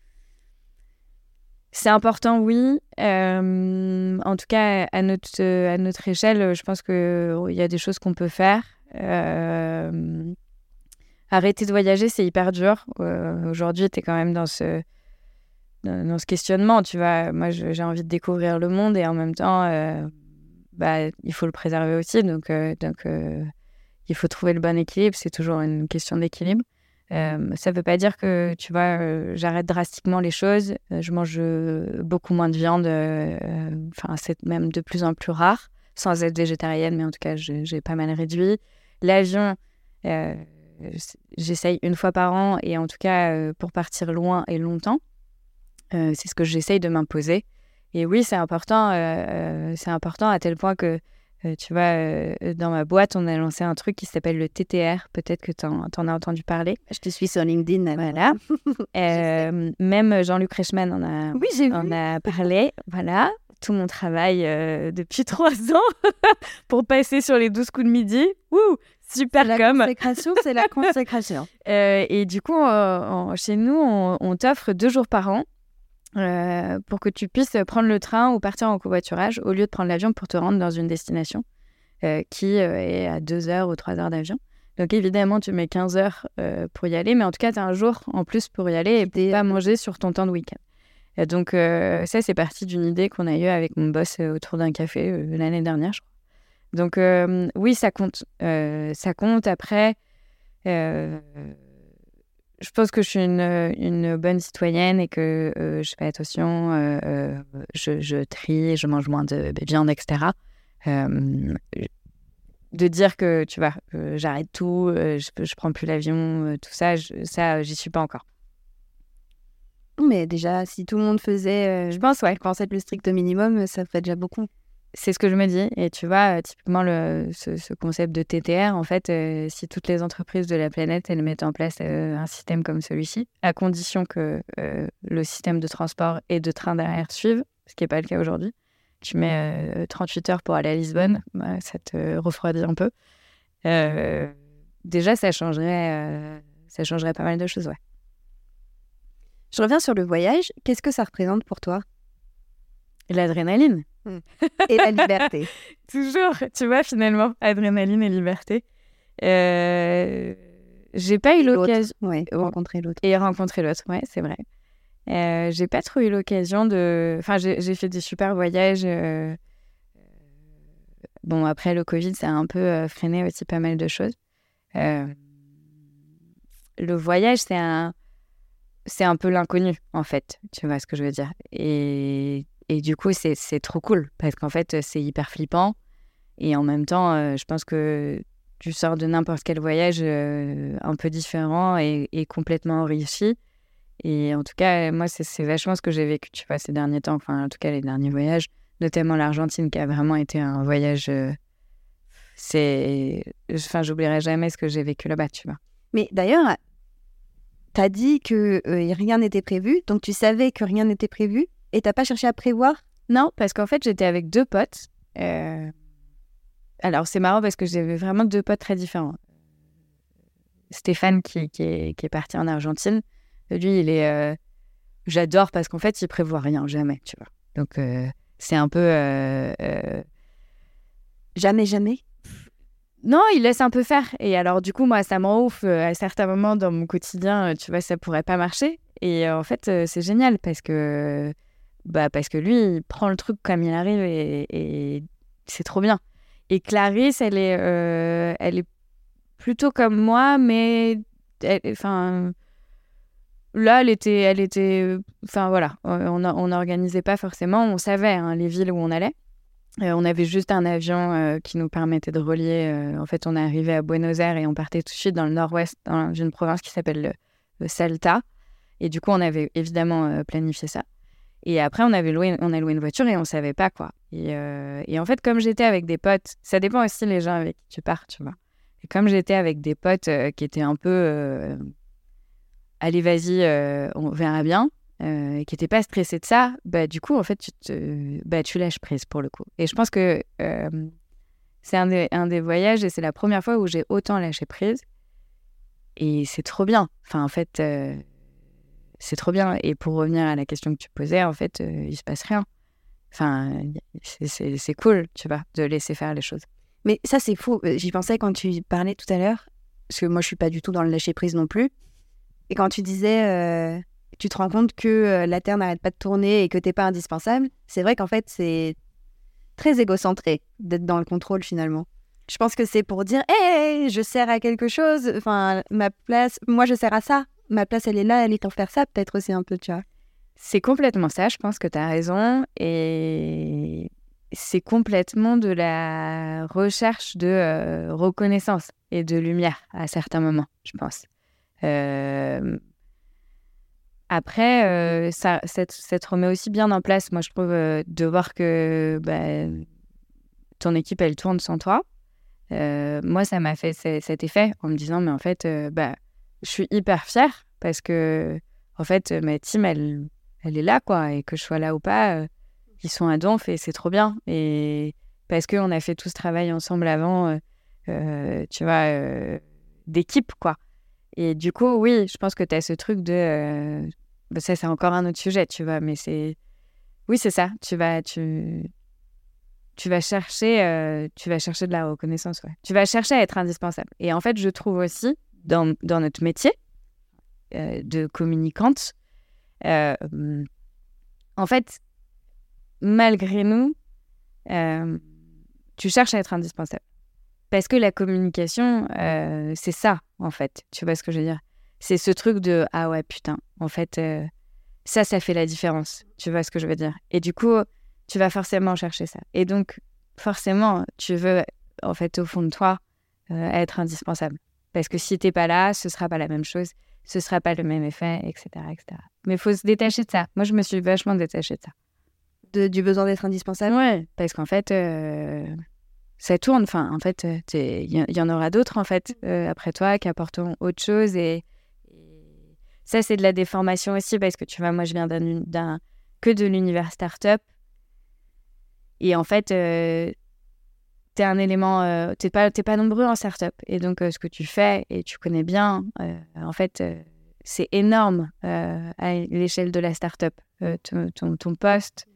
C'est important, oui. Euh, en tout cas, à notre, à notre échelle, je pense qu'il y a des choses qu'on peut faire. Euh, arrêter de voyager, c'est hyper dur. Euh, aujourd'hui, tu es quand même dans ce dans ce questionnement, tu vois. Moi, j'ai envie de découvrir le monde et en même temps, euh, bah, il faut le préserver aussi. Donc, euh, donc il faut trouver le bon équilibre. C'est toujours une question d'équilibre. ça ne veut pas dire que, tu vois, j'arrête drastiquement les choses. je mange beaucoup moins de viande. Enfin, c'est même de plus en plus rare, sans être végétarienne, mais en tout cas, j'ai pas mal réduit. L'avion, j'essaye une fois par an et en tout cas pour partir loin et longtemps. Euh, c'est ce que j'essaye de m'imposer. Et oui, c'est important, c'est important à tel point que euh, tu vois, euh, dans ma boîte, on a lancé un truc qui s'appelle le TTR. Peut-être que tu en, as entendu parler. Je te suis sur LinkedIn. Voilà. Euh, même Jean-Luc Reichmann en a, oui, en a parlé. Voilà. Tout mon travail depuis trois ans pour passer sur les 12 coups de midi. Ouh, super la comme. Consécration, c'est la consécration. et du coup, chez nous, on t'offre deux jours par an euh, pour que tu puisses prendre le train ou partir en covoiturage au lieu de prendre l'avion pour te rendre dans une destination euh, qui euh, est à 2 heures ou 3 heures d'avion. Donc évidemment, tu mets 15 heures pour y aller, mais en tout cas, tu as un jour en plus pour y aller et pas manger sur ton temps de week-end. Et donc ça, c'est parti d'une idée qu'on a eue avec mon boss autour d'un café l'année dernière, je crois. Donc oui, ça compte. ça compte. Après, je pense que je suis une, une bonne citoyenne et que euh, je fais attention, euh, euh, je, je, trie, je mange moins de, viande, etc. de dire que, tu vois, j'arrête tout, je, je prends plus l'avion, tout ça, je, ça, j'y suis pas encore. Mais déjà, si tout le monde faisait, je pense, ouais, quand c'est le strict minimum, ça fait déjà beaucoup c'est ce que je me dis. Et tu vois, typiquement, le, ce, concept de TTR, en fait, euh, si toutes les entreprises de la planète, elles mettent en place euh, un système comme celui-ci, à condition que euh, le système de transport et de train derrière suive, ce qui n'est pas le cas aujourd'hui, tu mets 38 heures pour aller à Lisbonne, bah, ça te refroidit un peu. déjà, ça changerait, ça changerait pas mal de choses. Je reviens sur le voyage. Qu'est-ce que ça représente pour toi? L'adrénaline. Hmm. Et la liberté. Toujours, tu vois, finalement, adrénaline et liberté. Euh, j'ai pas eu l'occasion. Ouais, rencontrer l'autre. Et rencontrer l'autre, ouais, c'est vrai. Euh, j'ai pas trop eu l'occasion de. Enfin, j'ai fait des super voyages. Euh, bon, après le Covid, ça a un peu euh, freiné aussi pas mal de choses. le voyage, c'est un. C'est un peu l'inconnu, en fait. Tu vois ce que je veux dire. Et et du coup, c'est trop cool parce qu'en fait, c'est hyper flippant. Et en même temps, euh, je pense que tu sors de n'importe quel voyage euh, un peu différent et, complètement enrichi. Et en tout cas, moi, c'est vachement ce que j'ai vécu, tu vois, ces derniers temps. Enfin, en tout cas, les derniers voyages, notamment l'Argentine, qui a vraiment été un voyage. Euh, c'est. Enfin, j'oublierai jamais ce que j'ai vécu là-bas, tu vois. Mais d'ailleurs, tu as dit que rien n'était prévu, donc tu savais que rien n'était prévu. Et t'as pas cherché à prévoir? Non, parce qu'en fait, j'étais avec deux potes. Euh, alors, c'est marrant parce que j'avais vraiment deux potes très différents. Stéphane, qui, qui, est, parti en Argentine, lui, il est. Euh, j'adore parce qu'en fait, il prévoit rien, jamais, tu vois. Donc, euh, c'est un peu. Jamais, jamais? Non, il laisse un peu faire. Et alors, du coup, moi, ça m'enrouffe à certains moments dans mon quotidien, tu vois, ça pourrait pas marcher. Et en fait, c'est génial parce que bah, parce que lui, il prend le truc comme il arrive et, c'est trop bien. Et Clarisse, elle est, euh, elle est plutôt comme moi, mais enfin, là, elle était, elle était, enfin voilà, on n'organisait pas forcément, on savait hein, les villes où on allait. Euh, on avait juste un avion euh, qui nous permettait de relier. en fait, on est arrivé à Buenos Aires et on partait tout de suite dans le nord-ouest, dans une province qui s'appelle le, Salta. Et du coup, on avait évidemment planifié ça. Et après, on avait loué, on a loué une voiture et on savait pas quoi. Et, euh, et en fait, comme j'étais avec des potes, ça dépend aussi les gens avec qui tu pars, tu vois. Et comme j'étais avec des potes euh, qui étaient un peu, euh, allez vas-y, on verra bien, et qui n'étaient pas stressés de ça, bah du coup, en fait, tu te, bah, tu lâches prise pour le coup. Et je pense que c'est un des, un des voyages et c'est la première fois où j'ai autant lâché prise. Et c'est trop bien. Enfin, en fait c'est trop bien. Et pour revenir à la question que tu posais, en fait, euh, il se passe rien. Enfin, c'est cool, tu vois, de laisser faire les choses. Mais ça, c'est fou. Euh, j'y pensais quand tu parlais tout à l'heure, parce que moi, je suis pas du tout dans le lâcher prise non plus. Et quand tu disais, euh, tu te rends compte que la Terre n'arrête pas de tourner et que t'es pas indispensable, c'est vrai qu'en fait, c'est très égocentré d'être dans le contrôle finalement. Je pense que c'est pour dire, hé, je sers à quelque chose. Enfin, ma place, moi, je sers à ça ma place, elle est là, elle est pour faire ça, peut-être aussi un peu, tu vois. C'est complètement ça, je pense que tu as raison. Et c'est complètement de la recherche de euh, reconnaissance et de lumière à certains moments, je pense. Euh, Après, euh, ça, ça, te- remet aussi bien en place, moi, je trouve, de voir que bah, ton équipe, elle tourne sans toi. Moi, ça m'a fait ce- cet effet en me disant, mais en fait, bah, je suis hyper fière parce que, en fait, ma team, elle, elle est là, quoi. Et que je sois là ou pas, euh, ils sont à donf et c'est trop bien. Et parce qu'on a fait tout ce travail ensemble avant, euh, euh, tu vois, d'équipe, quoi. Et du coup, oui, je pense que tu as ce truc de. bah, ça, c'est encore un autre sujet, tu vois, mais c'est. Oui, c'est ça. Tu vas, tu, tu vas chercher, tu vas chercher de la reconnaissance, ouais. Tu vas chercher à être indispensable. Et en fait, je trouve aussi dans, dans notre métier euh, de communicante, euh, en fait, malgré nous, euh, tu cherches à être indispensable. Parce que la communication, c'est ça, en fait. Tu vois ce que je veux dire? C'est ce truc de ah ouais, putain, en fait, ça, ça fait la différence. Tu vois ce que je veux dire? Et du coup, tu vas forcément chercher ça. Et donc, forcément, tu veux, en fait, au fond de toi, être indispensable. Parce que si t'es pas là, ce sera pas la même chose, ce sera pas le même effet, etc. etc. Mais il faut se détacher de ça. Moi, je me suis vachement détachée de ça. De- du besoin d'être indispensable? Ouais, parce qu'en fait, euh, ça tourne. Enfin, en fait, euh, il y, y en aura d'autres, en fait, euh, après toi, qui apporteront autre chose. Et, et ça, c'est de la déformation aussi, parce que tu vois, moi, je viens d'un, d'un- que de l'univers startup. Et en fait, euh, t'es un élément, euh, t'es pas, t'es pas nombreux en startup. Et donc, euh, ce que tu fais, et tu connais bien, euh, en fait, euh, c'est énorme à l'échelle de la startup. Ton, ton, poste,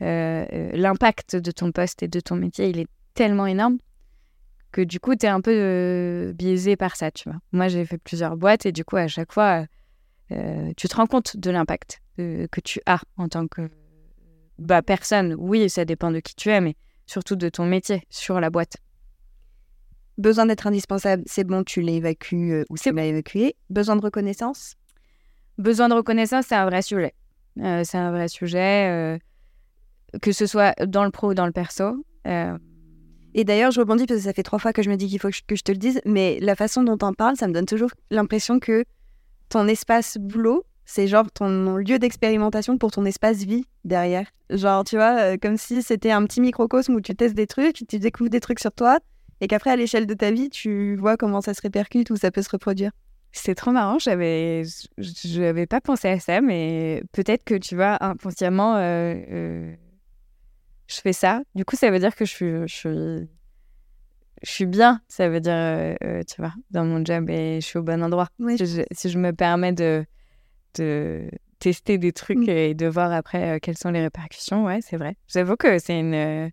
l'impact de ton poste et de ton métier, il est tellement énorme que du coup, tu es un peu biaisé par ça, tu vois. Moi, j'ai fait plusieurs boîtes et du coup, à chaque fois, tu te rends compte de l'impact que tu as en tant que bah, personne. Oui, ça dépend de qui tu es, mais surtout de ton métier sur la boîte. Besoin d'être indispensable, c'est bon, tu l'évacues euh, ou C'est tu l'as évacué. Besoin de reconnaissance? Besoin de reconnaissance, c'est un vrai sujet. Euh, c'est un vrai sujet, euh, que ce soit dans le pro ou dans le perso. Et d'ailleurs, je rebondis parce que ça fait trois fois que je me dis qu'il faut que je, que je te le dise, mais la façon dont t'en parles, ça me donne toujours l'impression que ton espace boulot, c'est genre ton lieu d'expérimentation pour ton espace vie derrière. Genre, tu vois, euh, comme si c'était un petit microcosme où tu testes des trucs, tu découvres des trucs sur toi, et qu'après, à l'échelle de ta vie, tu vois comment ça se répercute ou ça peut se reproduire. C'est trop marrant, j'avais je n'avais pas pensé à ça, mais peut-être que tu vois, inconsciemment, euh, euh, je fais ça. Du coup, ça veut dire que je suis, je suis, je suis bien, ça veut dire, euh, tu vois, dans mon job et je suis au bon endroit. Oui. Si, je, si je me permets de, de tester des trucs Mm. et de voir après euh, quelles sont les répercussions, ouais, c'est vrai. J'avoue que c'est une. euh,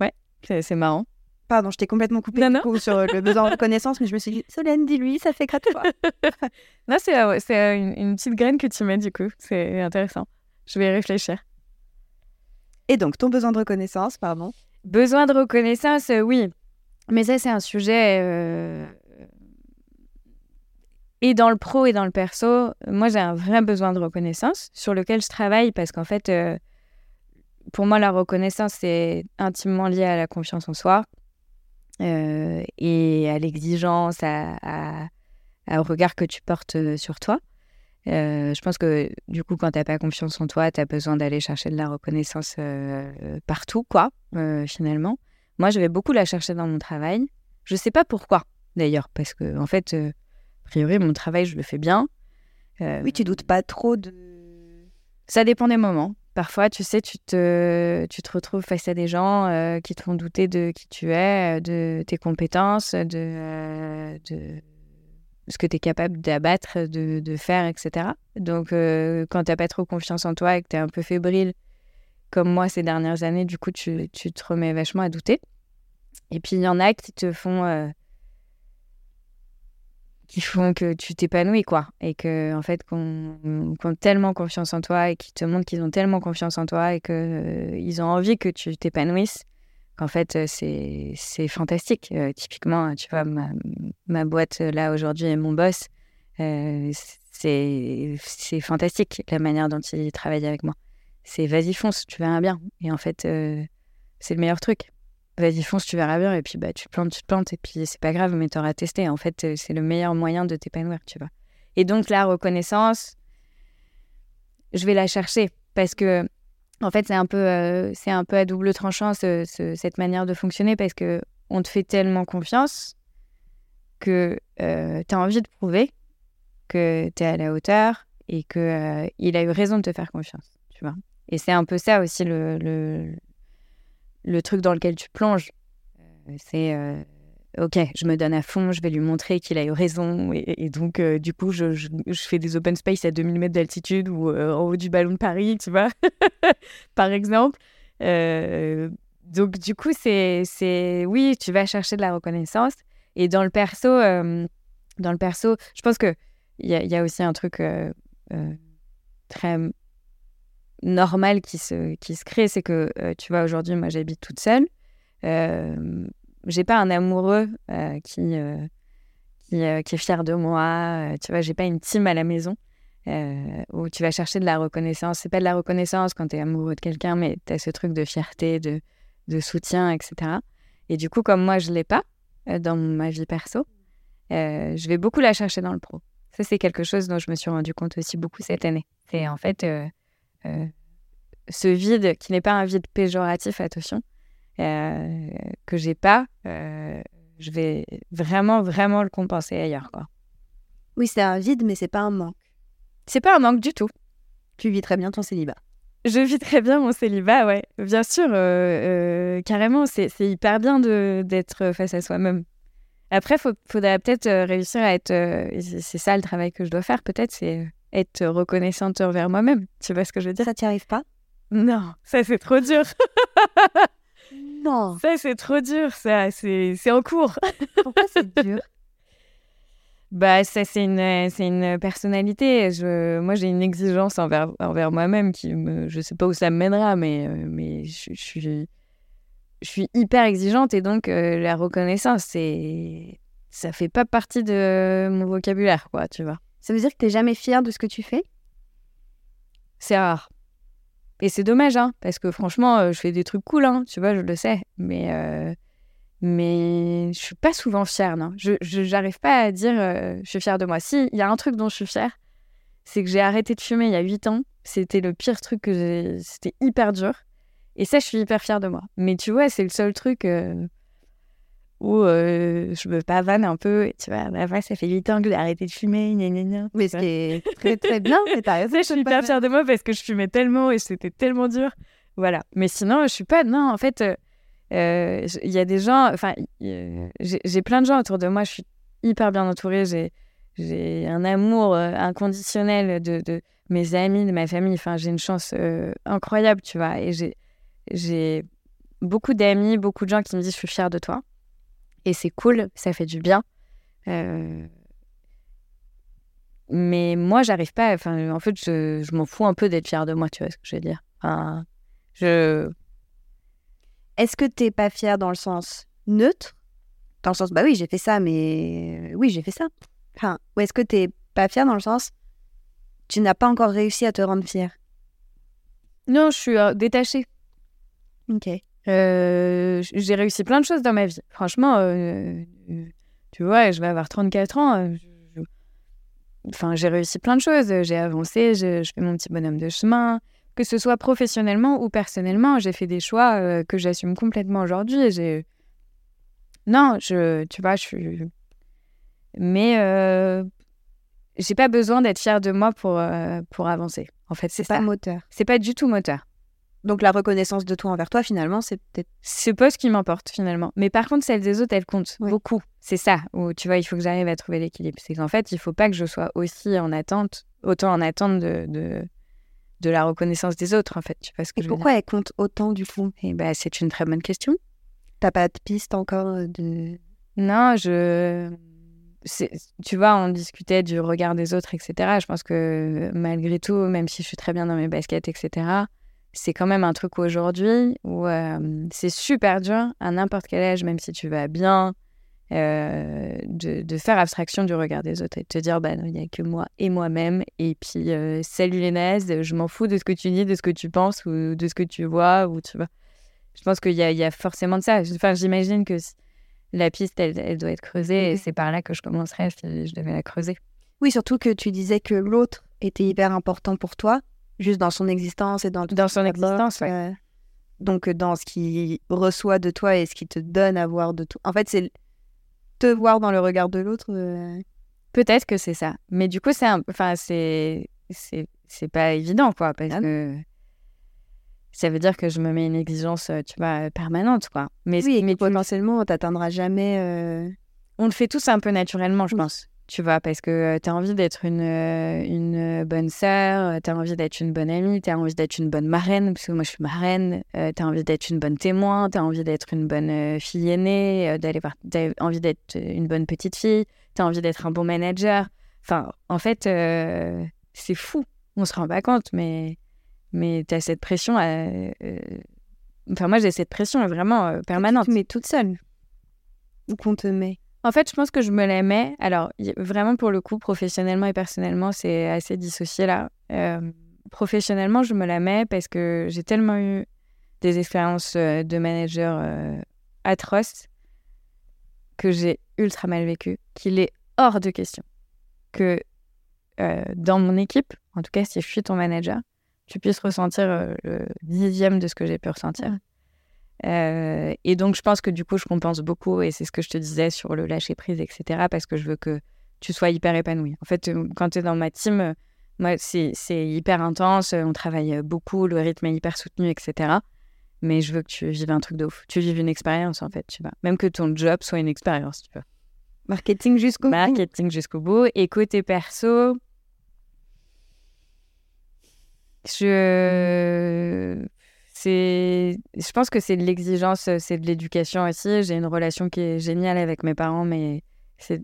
ouais, c'est marrant. Pardon, je t'ai complètement coupé Non, coup, sur le besoin de reconnaissance, mais je me suis dit, Solène, dis-lui, ça fait quatre fois. Non, c'est euh, c'est, euh, une, une petite graine que tu mets, du coup. C'est intéressant. Je vais y réfléchir. Et donc, ton besoin de reconnaissance, pardon. Besoin de reconnaissance, euh, oui. Mais ça, c'est un sujet. Et dans le pro et dans le perso, moi, j'ai un vrai besoin de reconnaissance sur lequel je travaille parce qu'en fait, euh, pour moi, la reconnaissance, c'est intimement lié à la confiance en soi euh, et à l'exigence, à, au regard que tu portes euh, sur toi. Je pense que du coup, quand tu n'as pas confiance en toi, tu as besoin d'aller chercher de la reconnaissance partout, quoi, finalement. Moi, je vais beaucoup la chercher dans mon travail. Je sais pas pourquoi, d'ailleurs, parce que, en fait, a priori, mon travail, je le fais bien. Euh, Oui, tu doutes pas trop de. ça dépend des moments. Parfois, tu sais, tu te, tu te retrouves face à des gens euh, qui te font douter de qui tu es, euh, de tes compétences, de, euh, de ce que tu es capable d'abattre, de, de faire, etc. Donc, quand tu n'as pas trop confiance en toi et que tu es un peu fébrile, comme moi ces dernières années, du coup, tu, tu te remets vachement à douter. Et puis, il y en a qui te font... euh, qui font que tu t'épanouis, quoi. Et que, en fait, qu'on qu'on ont tellement confiance en toi et qui te montrent qu'ils ont tellement confiance en toi et qu'ils ont envie que tu t'épanouisses, qu'en fait, euh, c'est fantastique. Euh, typiquement, tu vois, ma, boîte, euh, là, aujourd'hui, et mon boss, euh, c'est fantastique la manière dont il travaille avec moi. C'est vas-y, fonce, tu verras bien. Et en fait, euh, c'est le meilleur truc. Vas-y, fonce, tu verras bien. Et puis, bah, tu te plantes, tu te plantes. Et puis, c'est pas grave, mais t'auras testé. En fait, euh, c'est le meilleur moyen de t'épanouir, tu vois. Et donc, la reconnaissance, je vais la chercher parce que en fait c'est un peu euh, c'est un peu à double tranchant cette manière de fonctionner parce que on te fait tellement confiance que euh, tu as envie de prouver que tu es à la hauteur et que euh, il a eu raison de te faire confiance, tu vois. Et c'est un peu ça aussi le, le, le truc dans lequel tu plonges. C'est ok, je me donne à fond, je vais lui montrer qu'il a eu raison. Et, donc, euh, du coup, je, fais des open space à 2000 mètres d'altitude ou euh, en haut du ballon de Paris, tu vois, par exemple. Euh, donc, du coup, c'est, oui, tu vas chercher de la reconnaissance. Et dans le perso, dans le perso, je pense qu'il y y a aussi un truc très normal qui se, qui se crée, c'est que, tu vois, aujourd'hui, moi, j'habite toute seule j'ai pas un amoureux euh, qui, euh, qui, euh, qui, est fier de moi. tu vois, j'ai pas une team à la maison où tu vas chercher de la reconnaissance. C'est pas de la reconnaissance quand tu es amoureux de quelqu'un, mais tu as ce truc de fierté, de, de soutien, etc. Et du coup, comme moi, je l'ai pas dans ma vie perso, je vais beaucoup la chercher dans le pro. Ça, c'est quelque chose dont je me suis rendu compte aussi beaucoup cette année. C'est en fait ce vide qui n'est pas un vide péjoratif, attention, euh, que j'ai pas, euh, je vais vraiment, vraiment le compenser ailleurs. Quoi. Oui, c'est un vide, mais c'est pas un manque. C'est pas un manque du tout. Tu vis très bien ton célibat. Je vis très bien mon célibat, ouais. Bien sûr, euh, carrément, c'est hyper bien d'être face à soi-même. Après, il faudrait peut-être réussir à être. c'est ça le travail que je dois faire, peut-être, c'est être reconnaissante envers moi-même. Tu vois ce que je veux dire? Ça t'y arrive pas? Non, ça c'est trop dur. Non. Ça, c'est trop dur, ça. C'est en cours. Pourquoi c'est dur? Bah, ça, c'est une, une personnalité. Je, moi, j'ai une exigence envers, envers moi-même qui me. Je sais pas où ça me mènera, mais, euh, mais je, suis. Je suis hyper exigeante et donc euh, la reconnaissance, c'est. Ça fait pas partie de mon vocabulaire, quoi, tu vois. Ça veut dire que tu n'es jamais fière de ce que tu fais? C'est rare. Et c'est dommage, hein, parce que franchement, euh, je fais des trucs cool, hein, tu vois, je le sais. Mais, euh, mais je suis pas souvent fière, non. Je n'arrive pas à dire euh, je suis fière de moi. Si, il y a un truc dont je suis fière, c'est que j'ai arrêté de fumer il y a 8 ans. C'était le pire truc que j'ai. C'était hyper dur. Et ça, je suis hyper fière de moi. Mais tu vois, c'est le seul truc où euh, je me pavane un peu. Tu vois, bah, ça fait 8 ans que j'ai arrêté de fumer. mais c'est très très bien. Mais je suis hyper fière de moi parce que je fumais tellement et c'était tellement dur. Voilà. Mais sinon, je suis pas. Non, en fait, euh, euh, il y a des gens. Enfin, j'ai plein de gens autour de moi. Je suis hyper bien entourée. J'ai un amour inconditionnel de, de, mes amis, de ma famille. Enfin, j'ai une chance incroyable, tu vois. Et j'ai beaucoup d'amis, beaucoup de gens qui me disent Je suis fière de toi et c'est cool, ça fait du bien. Euh, mais moi, j'arrive pas. Enfin, en fait, je, je m'en fous un peu d'être fière de moi, tu vois ce que je veux dire. Enfin, je. Est-ce que t'es pas fière dans le sens neutre? Dans le sens, bah oui, j'ai fait ça, mais oui, j'ai fait ça. Enfin, ou est-ce que t'es pas fière dans le sens, tu n'as pas encore réussi à te rendre fière? Non, je suis euh, détachée. Ok. Euh, j'ai réussi plein de choses dans ma vie. Franchement, euh, tu vois, je vais avoir 34 ans. Euh, enfin, j'ai réussi plein de choses. J'ai avancé, je, fais mon petit bonhomme de chemin. Que ce soit professionnellement ou personnellement, j'ai fait des choix que j'assume complètement aujourd'hui. J'ai... Non, je, tu vois, je suis... Mais j'ai pas besoin d'être fière de moi pour, pour avancer. En fait, c'est pas moteur. C'est pas du tout moteur. Donc la reconnaissance de toi envers toi, finalement, c'est peut-être... C'est pas ce qui m'importe, finalement. Mais par contre, celle des autres, elle compte beaucoup. C'est ça, où tu vois, il faut que j'arrive à trouver l'équilibre. C'est qu'en fait, il faut pas que je sois aussi en attente, autant en attente de, de, la reconnaissance des autres, en fait. Tu vois ce que Et pourquoi elle compte autant, du coup? Eh ben, c'est une très bonne question. T'as pas de piste encore euh, de... Non, je... Tu vois, on discutait du regard des autres, etc. Je pense que malgré tout, même si je suis très bien dans mes baskets, etc., c'est quand même un truc aujourd'hui où euh, c'est super dur à n'importe quel âge, même si tu vas bien, euh, de, faire abstraction du regard des autres et de te dire, bah il n'y a que moi et moi-même. Et puis, euh, salut les nazes, je m'en fous de ce que tu dis, de ce que tu penses ou de ce que tu vois. Ou tu vois. Je pense qu'il y, y, a forcément de ça. Enfin, j'imagine que la piste, elle, doit être creusée et c'est par là que je commencerai si je devais la creuser. Oui, surtout que tu disais que l'autre était hyper important pour toi Juste dans son existence et dans, dans son existence, ouais. euh, donc dans ce qu'il reçoit de toi et ce qu'il te donne à voir de toi. En fait, c'est te voir dans le regard de l'autre. euh, Peut-être que c'est ça. Mais du coup, c'est un... enfin, c'est c'est c'est pas évident, quoi, parce Ah non. que ça veut dire que je me mets une exigence, euh, tu vois, permanente, quoi. Mais, oui, mais potentiellement, t'atteindras jamais. euh, on le fait tous un peu naturellement, je Oui. pense. Tu vois, parce que tu as envie d'être une, euh, une bonne sœur, tu as envie d'être une bonne amie, tu as envie d'être une bonne marraine, parce que moi je suis marraine, tu as envie d'être une bonne témoin, tu as envie d'être une bonne euh, fille aînée, euh, d'aller envie d'être une bonne petite fille, tu as envie d'être un bon manager. Enfin, en fait, euh, c'est fou, on se rend pas compte, mais, mais tu as cette pression. euh, euh, Enfin, moi j'ai cette pression vraiment euh, permanente. Mais toute seule? Ou qu'on te met? En fait, je pense que je me la mets. Alors, vraiment, pour le coup, professionnellement et personnellement, c'est assez dissocié là. Euh, professionnellement, je me la mets parce que j'ai tellement eu des expériences euh, de manager euh, atroces que j'ai ultra mal vécu, qu'il est hors de question que dans mon équipe, en tout cas si je suis ton manager, tu puisses ressentir le dixième de ce que j'ai pu ressentir. Euh, et donc, je pense que du coup, je compense beaucoup, et c'est ce que je te disais sur le lâcher prise, etc., parce que je veux que tu sois hyper épanoui. En fait, euh, quand tu es dans ma team, euh, moi, c'est hyper intense, on travaille beaucoup, le rythme est hyper soutenu, etc. Mais je veux que tu vives un truc de ouf. Tu vives une expérience, en fait, tu vois. Même que ton job soit une expérience, tu vois. Marketing jusqu'au bout. Marketing jusqu'au bout. Et côté perso, je. C'est, je pense que c'est de l'exigence, c'est de l'éducation aussi. J'ai une relation qui est géniale avec mes parents, mais c'est,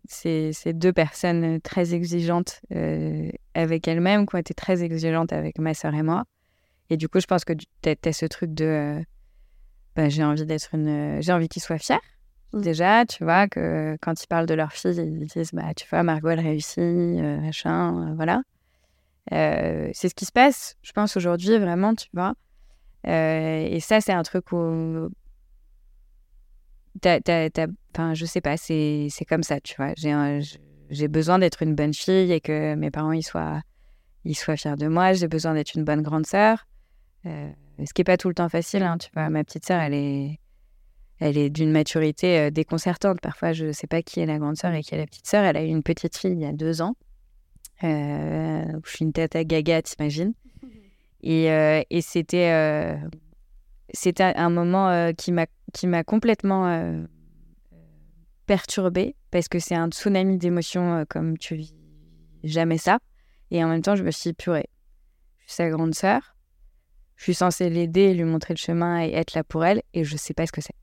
deux personnes très exigeantes euh, avec elles-mêmes, quoi. T'es très exigeante avec ma sœur et moi. Et du coup, je pense que tu as, ce truc de. euh, bah, j'ai envie d'être une. J'ai envie qu'ils soient fiers. Mm. Déjà, tu vois, que quand ils parlent de leur fille, ils disent bah, Tu vois, Margot, elle réussit, euh, machin, euh, voilà. Euh, c'est ce qui se passe, je pense, aujourd'hui, vraiment, tu vois. Euh, et ça, c'est un truc où. Enfin, je sais pas, c'est, comme ça, tu vois. J'ai, besoin d'être une bonne fille et que mes parents ils soient, ils soient fiers de moi. J'ai besoin d'être une bonne grande sœur. Euh, ce qui n'est pas tout le temps facile, hein, tu vois. Ma petite sœur, elle est, elle est d'une maturité euh, déconcertante. Parfois, je ne sais pas qui est la grande sœur et qui est la petite sœur. Elle a eu une petite fille il y a deux ans. Je suis une tête à gaga, t'imagines. Et, euh, et c'était, euh, c'était un moment euh, qui m'a, qui m'a complètement perturbée parce que c'est un tsunami d'émotions comme tu vis jamais ça. Et en même temps, je me suis dit, purée, je suis sa grande sœur. Je suis censée l'aider, lui montrer le chemin et être là pour elle. Et je sais pas ce que c'est.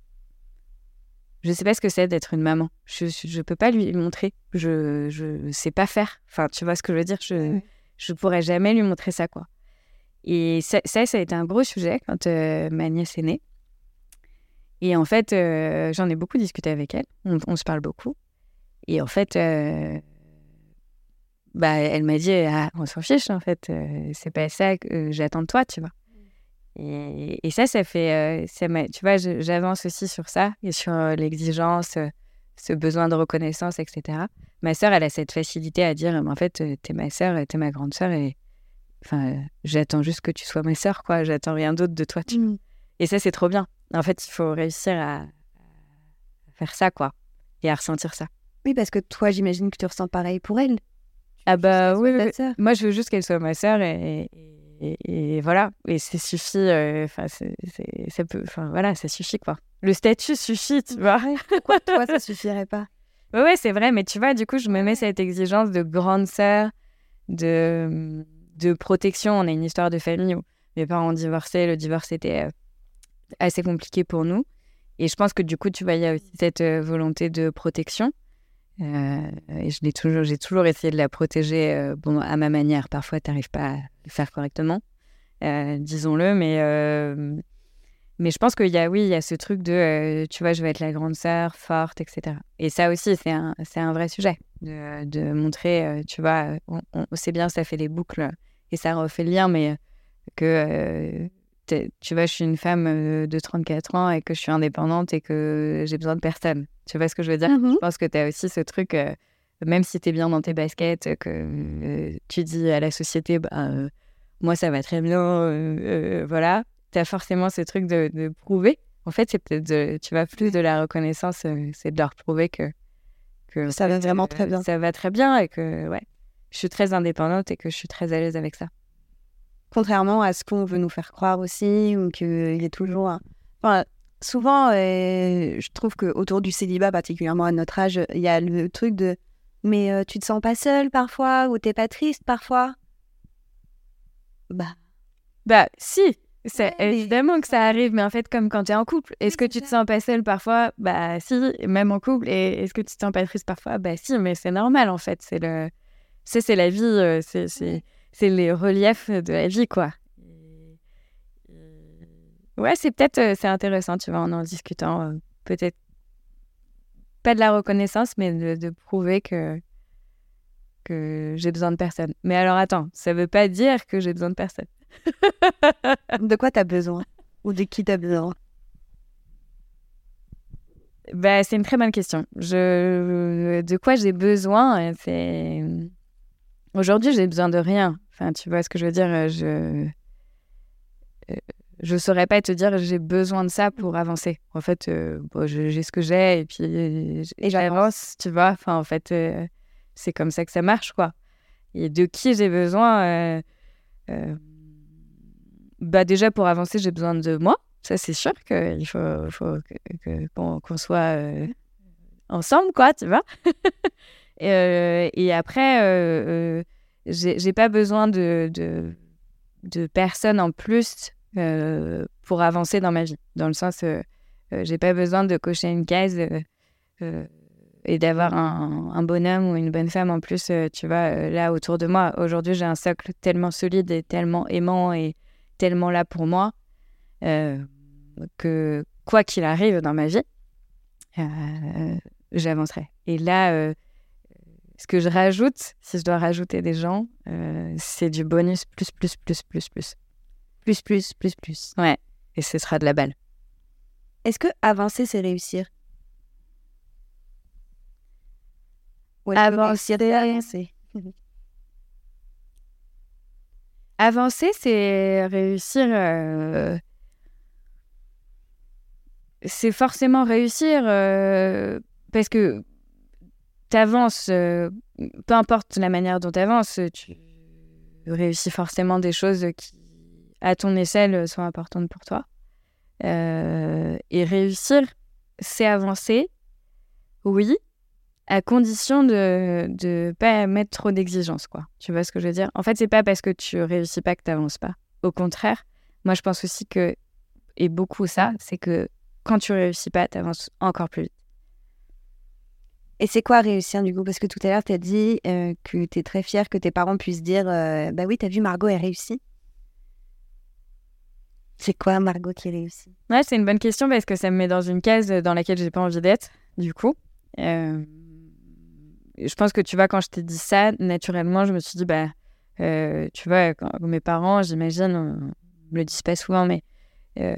Je sais pas ce que c'est d'être une maman. Je, je, peux pas lui montrer. Je, je sais pas faire. Enfin, tu vois ce que je veux dire? Je, je pourrais jamais lui montrer ça, quoi. Et ça, ça, a été un gros sujet quand euh, ma nièce est née. Et en fait, euh, j'en ai beaucoup discuté avec elle. On, se parle beaucoup. Et en fait, euh, bah, elle m'a dit ah, on s'en fiche, en fait. c'est pas ça que j'attends de toi, tu vois. Et, et ça, ça fait. ça tu vois, j'avance aussi sur ça et sur l'exigence, ce besoin de reconnaissance, etc. Ma sœur, elle a cette facilité à dire en fait, t'es ma sœur, t'es ma grande sœur, enfin, euh, j'attends juste que tu sois ma sœur, quoi. J'attends rien d'autre de toi, tu Mm. et ça, c'est trop bien. En fait, il faut réussir à, faire ça, quoi. Et à ressentir ça. Oui, parce que toi, j'imagine que tu ressens pareil pour elle. Ah bah oui, oui. Moi, je veux juste qu'elle soit ma sœur et, et, et voilà. Et c'est suffit. euh, Enfin, c'est- ça peut. Enfin, voilà, ça suffit, quoi. Le statut suffit, tu vois. Pourquoi toi, ça suffirait pas? Ouais, ouais, c'est vrai. Mais tu vois, du coup, je me mets cette exigence de grande sœur, de, de protection. On a une histoire de famille où mes parents ont divorcé. Le divorce était euh, assez compliqué pour nous. Et je pense que du coup, tu vois, il y a aussi cette euh, volonté de protection. Euh, et toujours, j'ai toujours essayé de la protéger, bon, à ma manière. Parfois, tu n'arrives pas à le faire correctement, disons-le. Mais, mais je pense qu'il y a, oui, il y a ce truc de, tu vois, je vais être la grande sœur, forte, etc. Et ça aussi, c'est un, un vrai sujet de, montrer, tu vois, on, on- c'est bien, ça fait les boucles et ça refait le lien, mais que, euh, tu vois, je suis une femme euh, de 34 ans et que je suis indépendante et que j'ai besoin de personne. Tu vois ce que je veux dire? Mhm. Je pense que tu as aussi ce truc, euh, même si tu es bien dans tes baskets, que euh, tu dis à la société, bah, euh, moi ça va très bien, euh, voilà. Tu as forcément ce truc de, de prouver. En fait, c'est peut-être, tu vas plus de la reconnaissance, c'est de leur prouver que, que ça va vraiment très bien. Ça va très bien et que, ouais, je suis très indépendante et que je suis très à l'aise avec ça. Contrairement à ce qu'on veut nous faire croire aussi, ou qu'il y a toujours un... Enfin, souvent, je trouve qu'autour du célibat, particulièrement à notre âge, il y a le truc de mais euh, tu te sens pas seule parfois ou t'es pas triste parfois? Bah. Bah, si évidemment que ça arrive, mais en fait, comme quand tu es en couple, est-ce que tu te sens pas seule parfois? Bah si, même en couple. Et est-ce que tu te sens pas triste parfois? Bah si, mais c'est normal en fait. C'est le, c'est la vie, euh, c'est les reliefs de la vie quoi. Ouais, c'est peut-être euh, c'est intéressant, tu vois, en en discutant, peut-être pas de la reconnaissance, mais de, prouver que, que j'ai besoin de personne. Mais alors attends, ça veut pas dire que j'ai besoin de personne. de quoi tu as besoin? Ou de qui tu as besoin? Bah, C'est une très bonne question. Je... De quoi j'ai besoin c'est... Aujourd'hui, j'ai besoin de rien. Enfin, tu vois ce que je veux dire Je euh, je saurais pas te dire j'ai besoin de ça pour avancer. En fait, euh, j'ai ce que j'ai et puis j'avance, tu vois. Enfin, en fait, euh, c'est comme ça que ça marche, quoi. Et de qui j'ai besoin euh, Bah déjà pour avancer, j'ai besoin de moi. Ça, c'est sûr qu'il faut, faut qu'on soit ensemble, quoi, tu vois. et, et, après, j'ai pas besoin de, de, personnes en plus euh, pour avancer dans ma vie. Dans le sens, euh, euh, j'ai pas besoin de cocher une case et d'avoir un, un, bonhomme ou une bonne femme en plus, tu vois, là autour de moi. Aujourd'hui, j'ai un socle tellement solide et tellement aimant et tellement là pour moi que quoi qu'il arrive dans ma vie, j'avancerai. Et là, ce que je rajoute, si je dois rajouter des gens, c'est du bonus plus, plus, plus, plus, plus. Plus, plus, plus, plus. Ouais. Et ce sera de la balle. Est-ce que avancer, c'est réussir? Avancer, avancer? avancer, c'est réussir. Euh, c'est forcément réussir euh, parce que tu avances, euh, peu importe la manière dont tu avances, tu réussis forcément des choses qui à ton échelle sont importantes pour toi. Euh, et réussir, c'est avancer, oui, à condition de ne pas mettre trop d'exigences, quoi. Tu vois ce que je veux dire? En fait, c'est pas parce que tu réussis pas que tu n'avances pas. Au contraire, moi, je pense aussi que, et beaucoup ça, c'est que quand tu réussis pas, tu avances encore plus vite. Et c'est quoi réussir du coup? Parce que tout à l'heure, tu as dit euh, que tu es très fière que tes parents puissent dire Bah oui, tu as vu Margot, elle réussit. C'est quoi Margot qui réussit? Ouais, c'est une bonne question parce que ça me met dans une case dans laquelle j'ai pas envie d'être, du coup. Euh, je pense que tu vois, quand je t'ai dit ça, naturellement, je me suis dit, bah, euh, tu vois, mes parents, j'imagine, me le disent pas souvent, mais euh,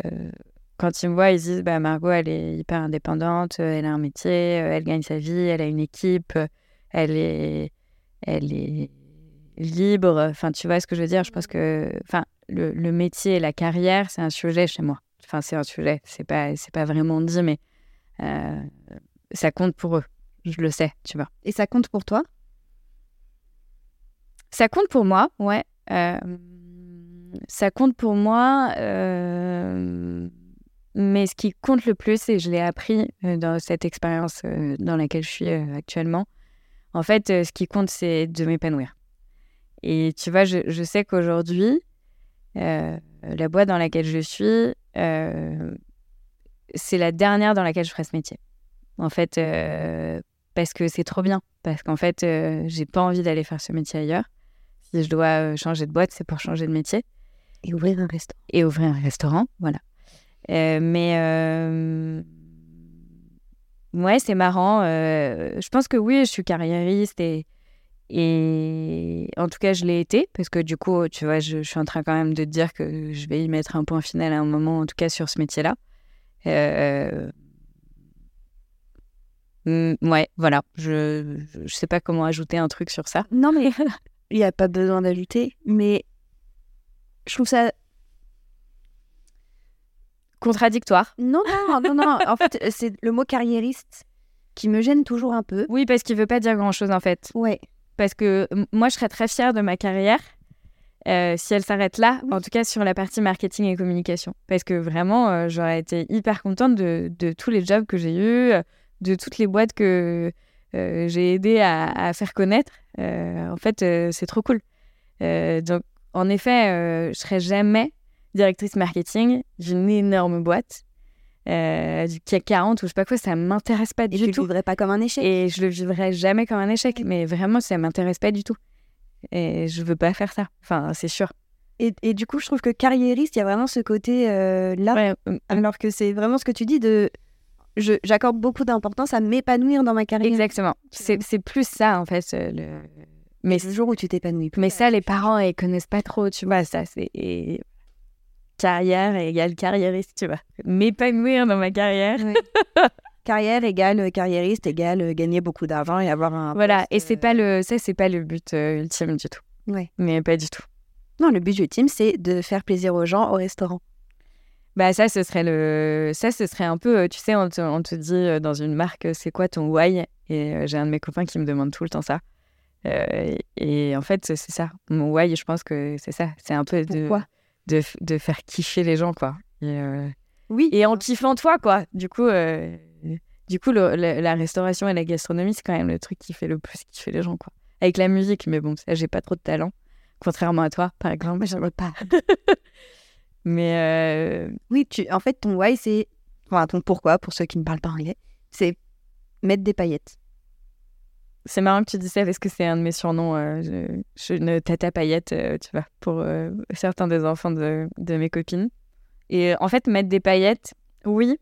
quand ils me voient, ils disent, bah, Margot, elle est hyper indépendante, elle a un métier, elle gagne sa vie, elle a une équipe, elle est, elle est libre. Enfin, tu vois ce que je veux dire? Je pense que, enfin, le, métier et la carrière, c'est un sujet chez moi. Enfin, c'est un sujet. C'est pas, c'est pas vraiment dit, mais euh, ça compte pour eux. Je le sais, tu vois. Et ça compte pour toi? Ça compte pour moi, ouais. Euh, ça compte pour moi. Euh, mais ce qui compte le plus, et je l'ai appris dans cette expérience dans laquelle je suis actuellement, en fait, ce qui compte, c'est de m'épanouir. Et tu vois, je, je sais qu'aujourd'hui, euh, la boîte dans laquelle je suis, euh, c'est la dernière dans laquelle je ferai ce métier. En fait, euh, parce que c'est trop bien. Parce qu'en fait, j'ai pas envie d'aller faire ce métier ailleurs. Si je dois changer de boîte, c'est pour changer de métier. Et ouvrir un restaurant. Et ouvrir un restaurant, voilà. Mais ouais, c'est marrant. je pense que oui, je suis carriériste et et en tout cas, je l'ai été, parce que du coup, tu vois, je, suis en train quand même de te dire que je vais y mettre un point final à un moment, en tout cas sur ce métier-là. Euh... Mm, ouais, voilà. Je ne sais pas comment ajouter un truc sur ça. Non, mais il n'y a pas besoin d'ajouter. Mais je trouve ça Contradictoire. non non non non. en fait, c'est le mot carriériste qui me gêne toujours un peu. Oui, parce qu'il veut pas dire grand-chose en fait. Ouais. Parce que moi, je serais très fière de ma carrière euh, si elle s'arrête là, Oui. en tout cas sur la partie marketing et communication. Parce que vraiment, euh, j'aurais été hyper contente de, de tous les jobs que j'ai eus, euh, de toutes les boîtes que euh, j'ai aidé à, à faire connaître. Euh, en fait, euh, c'est trop cool. Euh, donc, en effet, euh, je serais jamais directrice marketing d'une énorme boîte. euh, du CAC 40 ou je sais pas quoi, ça m'intéresse pas Et du tu le tout. vivrais pas comme un échec. Et je le vivrai jamais comme un échec. Mais vraiment, ça m'intéresse pas du tout. Et je veux pas faire ça. Enfin, c'est sûr. Et, et du coup, je trouve que carriériste, il y a vraiment ce côté euh, là, Ouais, euh, alors que c'est vraiment ce que tu dis de. je- J'accorde beaucoup d'importance à m'épanouir dans ma carrière. exactement. C'est c'est plus ça, en fait. euh, le... Mais, Le jour où tu t'épanouis. mais ça, les parents, ils connaissent pas trop, tu vois. Ça, c'est. Carrière égale carriériste, tu vois. M'épanouir dans ma carrière. Carrière égale euh, carriériste égale euh, gagner beaucoup d'argent et avoir un. Voilà. Et c'est euh, pas le. Ça, c'est pas le but euh, ultime du tout. Ouais. Mais pas du tout. Non, le but ultime, c'est de faire plaisir aux gens au restaurant. Bah ça, ce serait le, ça, ce serait un peu, tu sais, on te, on te dit dans une marque, c'est quoi ton why? Et j'ai un de mes copains qui me demande tout le temps ça. Euh, et en fait, c'est ça. Mon why, je pense que c'est ça. C'est un peu de, Pourquoi? de, f- de faire kiffer les gens, quoi. Et, euh, Oui. et en kiffant toi, quoi. Du coup, euh, du coup, le- le- la restauration et la gastronomie, c'est quand même le truc qui fait le plus kiffer les gens, quoi. Avec la musique, mais bon, ça, j'ai pas trop de talent. Contrairement à toi, par exemple. Ai pas. Mais euh, Oui, tu... en fait, ton why, c'est. Enfin, ton pourquoi, pour ceux qui ne parlent pas anglais, c'est mettre des paillettes. C'est marrant que tu dis ça parce que c'est un de mes surnoms. euh, je, je suis une tata paillette, euh, tu vois, pour euh, certains des enfants de, de mes copines. Et en fait, mettre des paillettes, oui,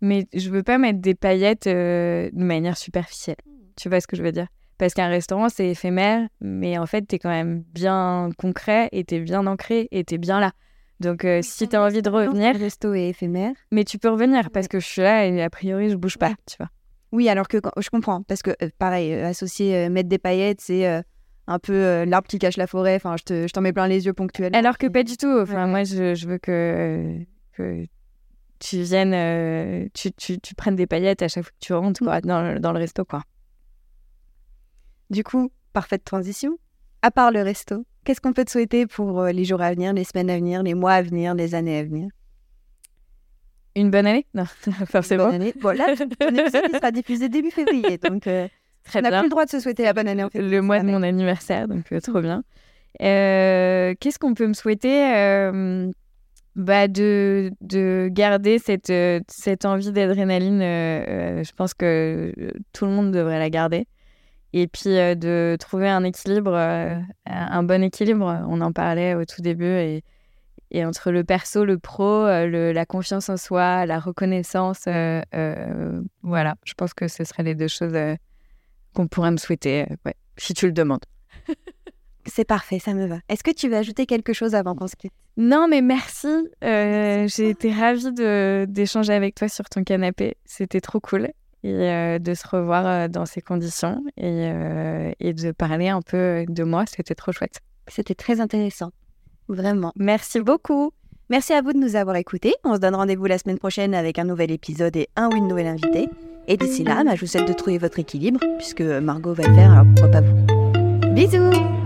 mais je veux pas mettre des paillettes de manière superficielle. Tu vois ce que je veux dire? Parce qu'un restaurant, c'est éphémère, mais en fait, t'es quand même bien concret et t'es bien ancré et t'es bien là. Donc, euh, si t'as envie de revenir, Le resto est éphémère. mais tu peux revenir parce que je suis là et a priori, je bouge pas, Ouais. tu vois. Oui, alors que quand- je comprends, parce que euh, pareil, euh, associer euh, mettre des paillettes, c'est un peu l'arbre qui cache la forêt. Enfin, je te- je t'en mets plein les yeux ponctuellement. Alors que pas du tout. Enfin, Ouais. moi, je, je veux que, que tu viennes, tu, tu, tu prennes des paillettes à chaque fois que tu rentres quoi, dans, le- dans le resto. Quoi. Du coup, parfaite transition. À part le resto, qu'est-ce qu'on peut te souhaiter pour les jours à venir, les semaines à venir, les mois à venir, les années à venir? Une bonne année? Non, forcément. Bonne année. Bon, là, ton épisode il sera diffusé début février, donc euh, Très on n'a plus le droit de se souhaiter la bonne année en. Le mois de mon anniversaire, donc euh, trop bien. Euh, Qu'est-ce qu'on peut me souhaiter Euh, bah de, de garder cette, euh, cette envie d'adrénaline. je pense que tout le monde devrait la garder. Et puis de trouver un équilibre, un bon équilibre. On en parlait au tout début. Et, et entre le perso, le pro, euh, le- la confiance en soi, la reconnaissance, euh, euh, voilà, je pense que ce seraient les deux choses euh, qu'on pourrait me souhaiter, ouais, si tu le demandes. C'est parfait, ça me va. Est-ce que tu veux ajouter quelque chose avant qu'on se quitte? Non, mais merci. J'ai été ravie d'échanger avec toi sur ton canapé. C'était trop cool. Et de se revoir dans ces conditions et, et de parler un peu de moi. C'était trop chouette. C'était très intéressant. Vraiment. Merci beaucoup. Merci à vous de nous avoir écoutés. On se donne rendez-vous la semaine prochaine avec un nouvel épisode et un ou une nouvelle invitée. Et d'ici là, bah, je vous souhaite de trouver votre équilibre, puisque Margot va le faire, alors pourquoi pas vous. Bisous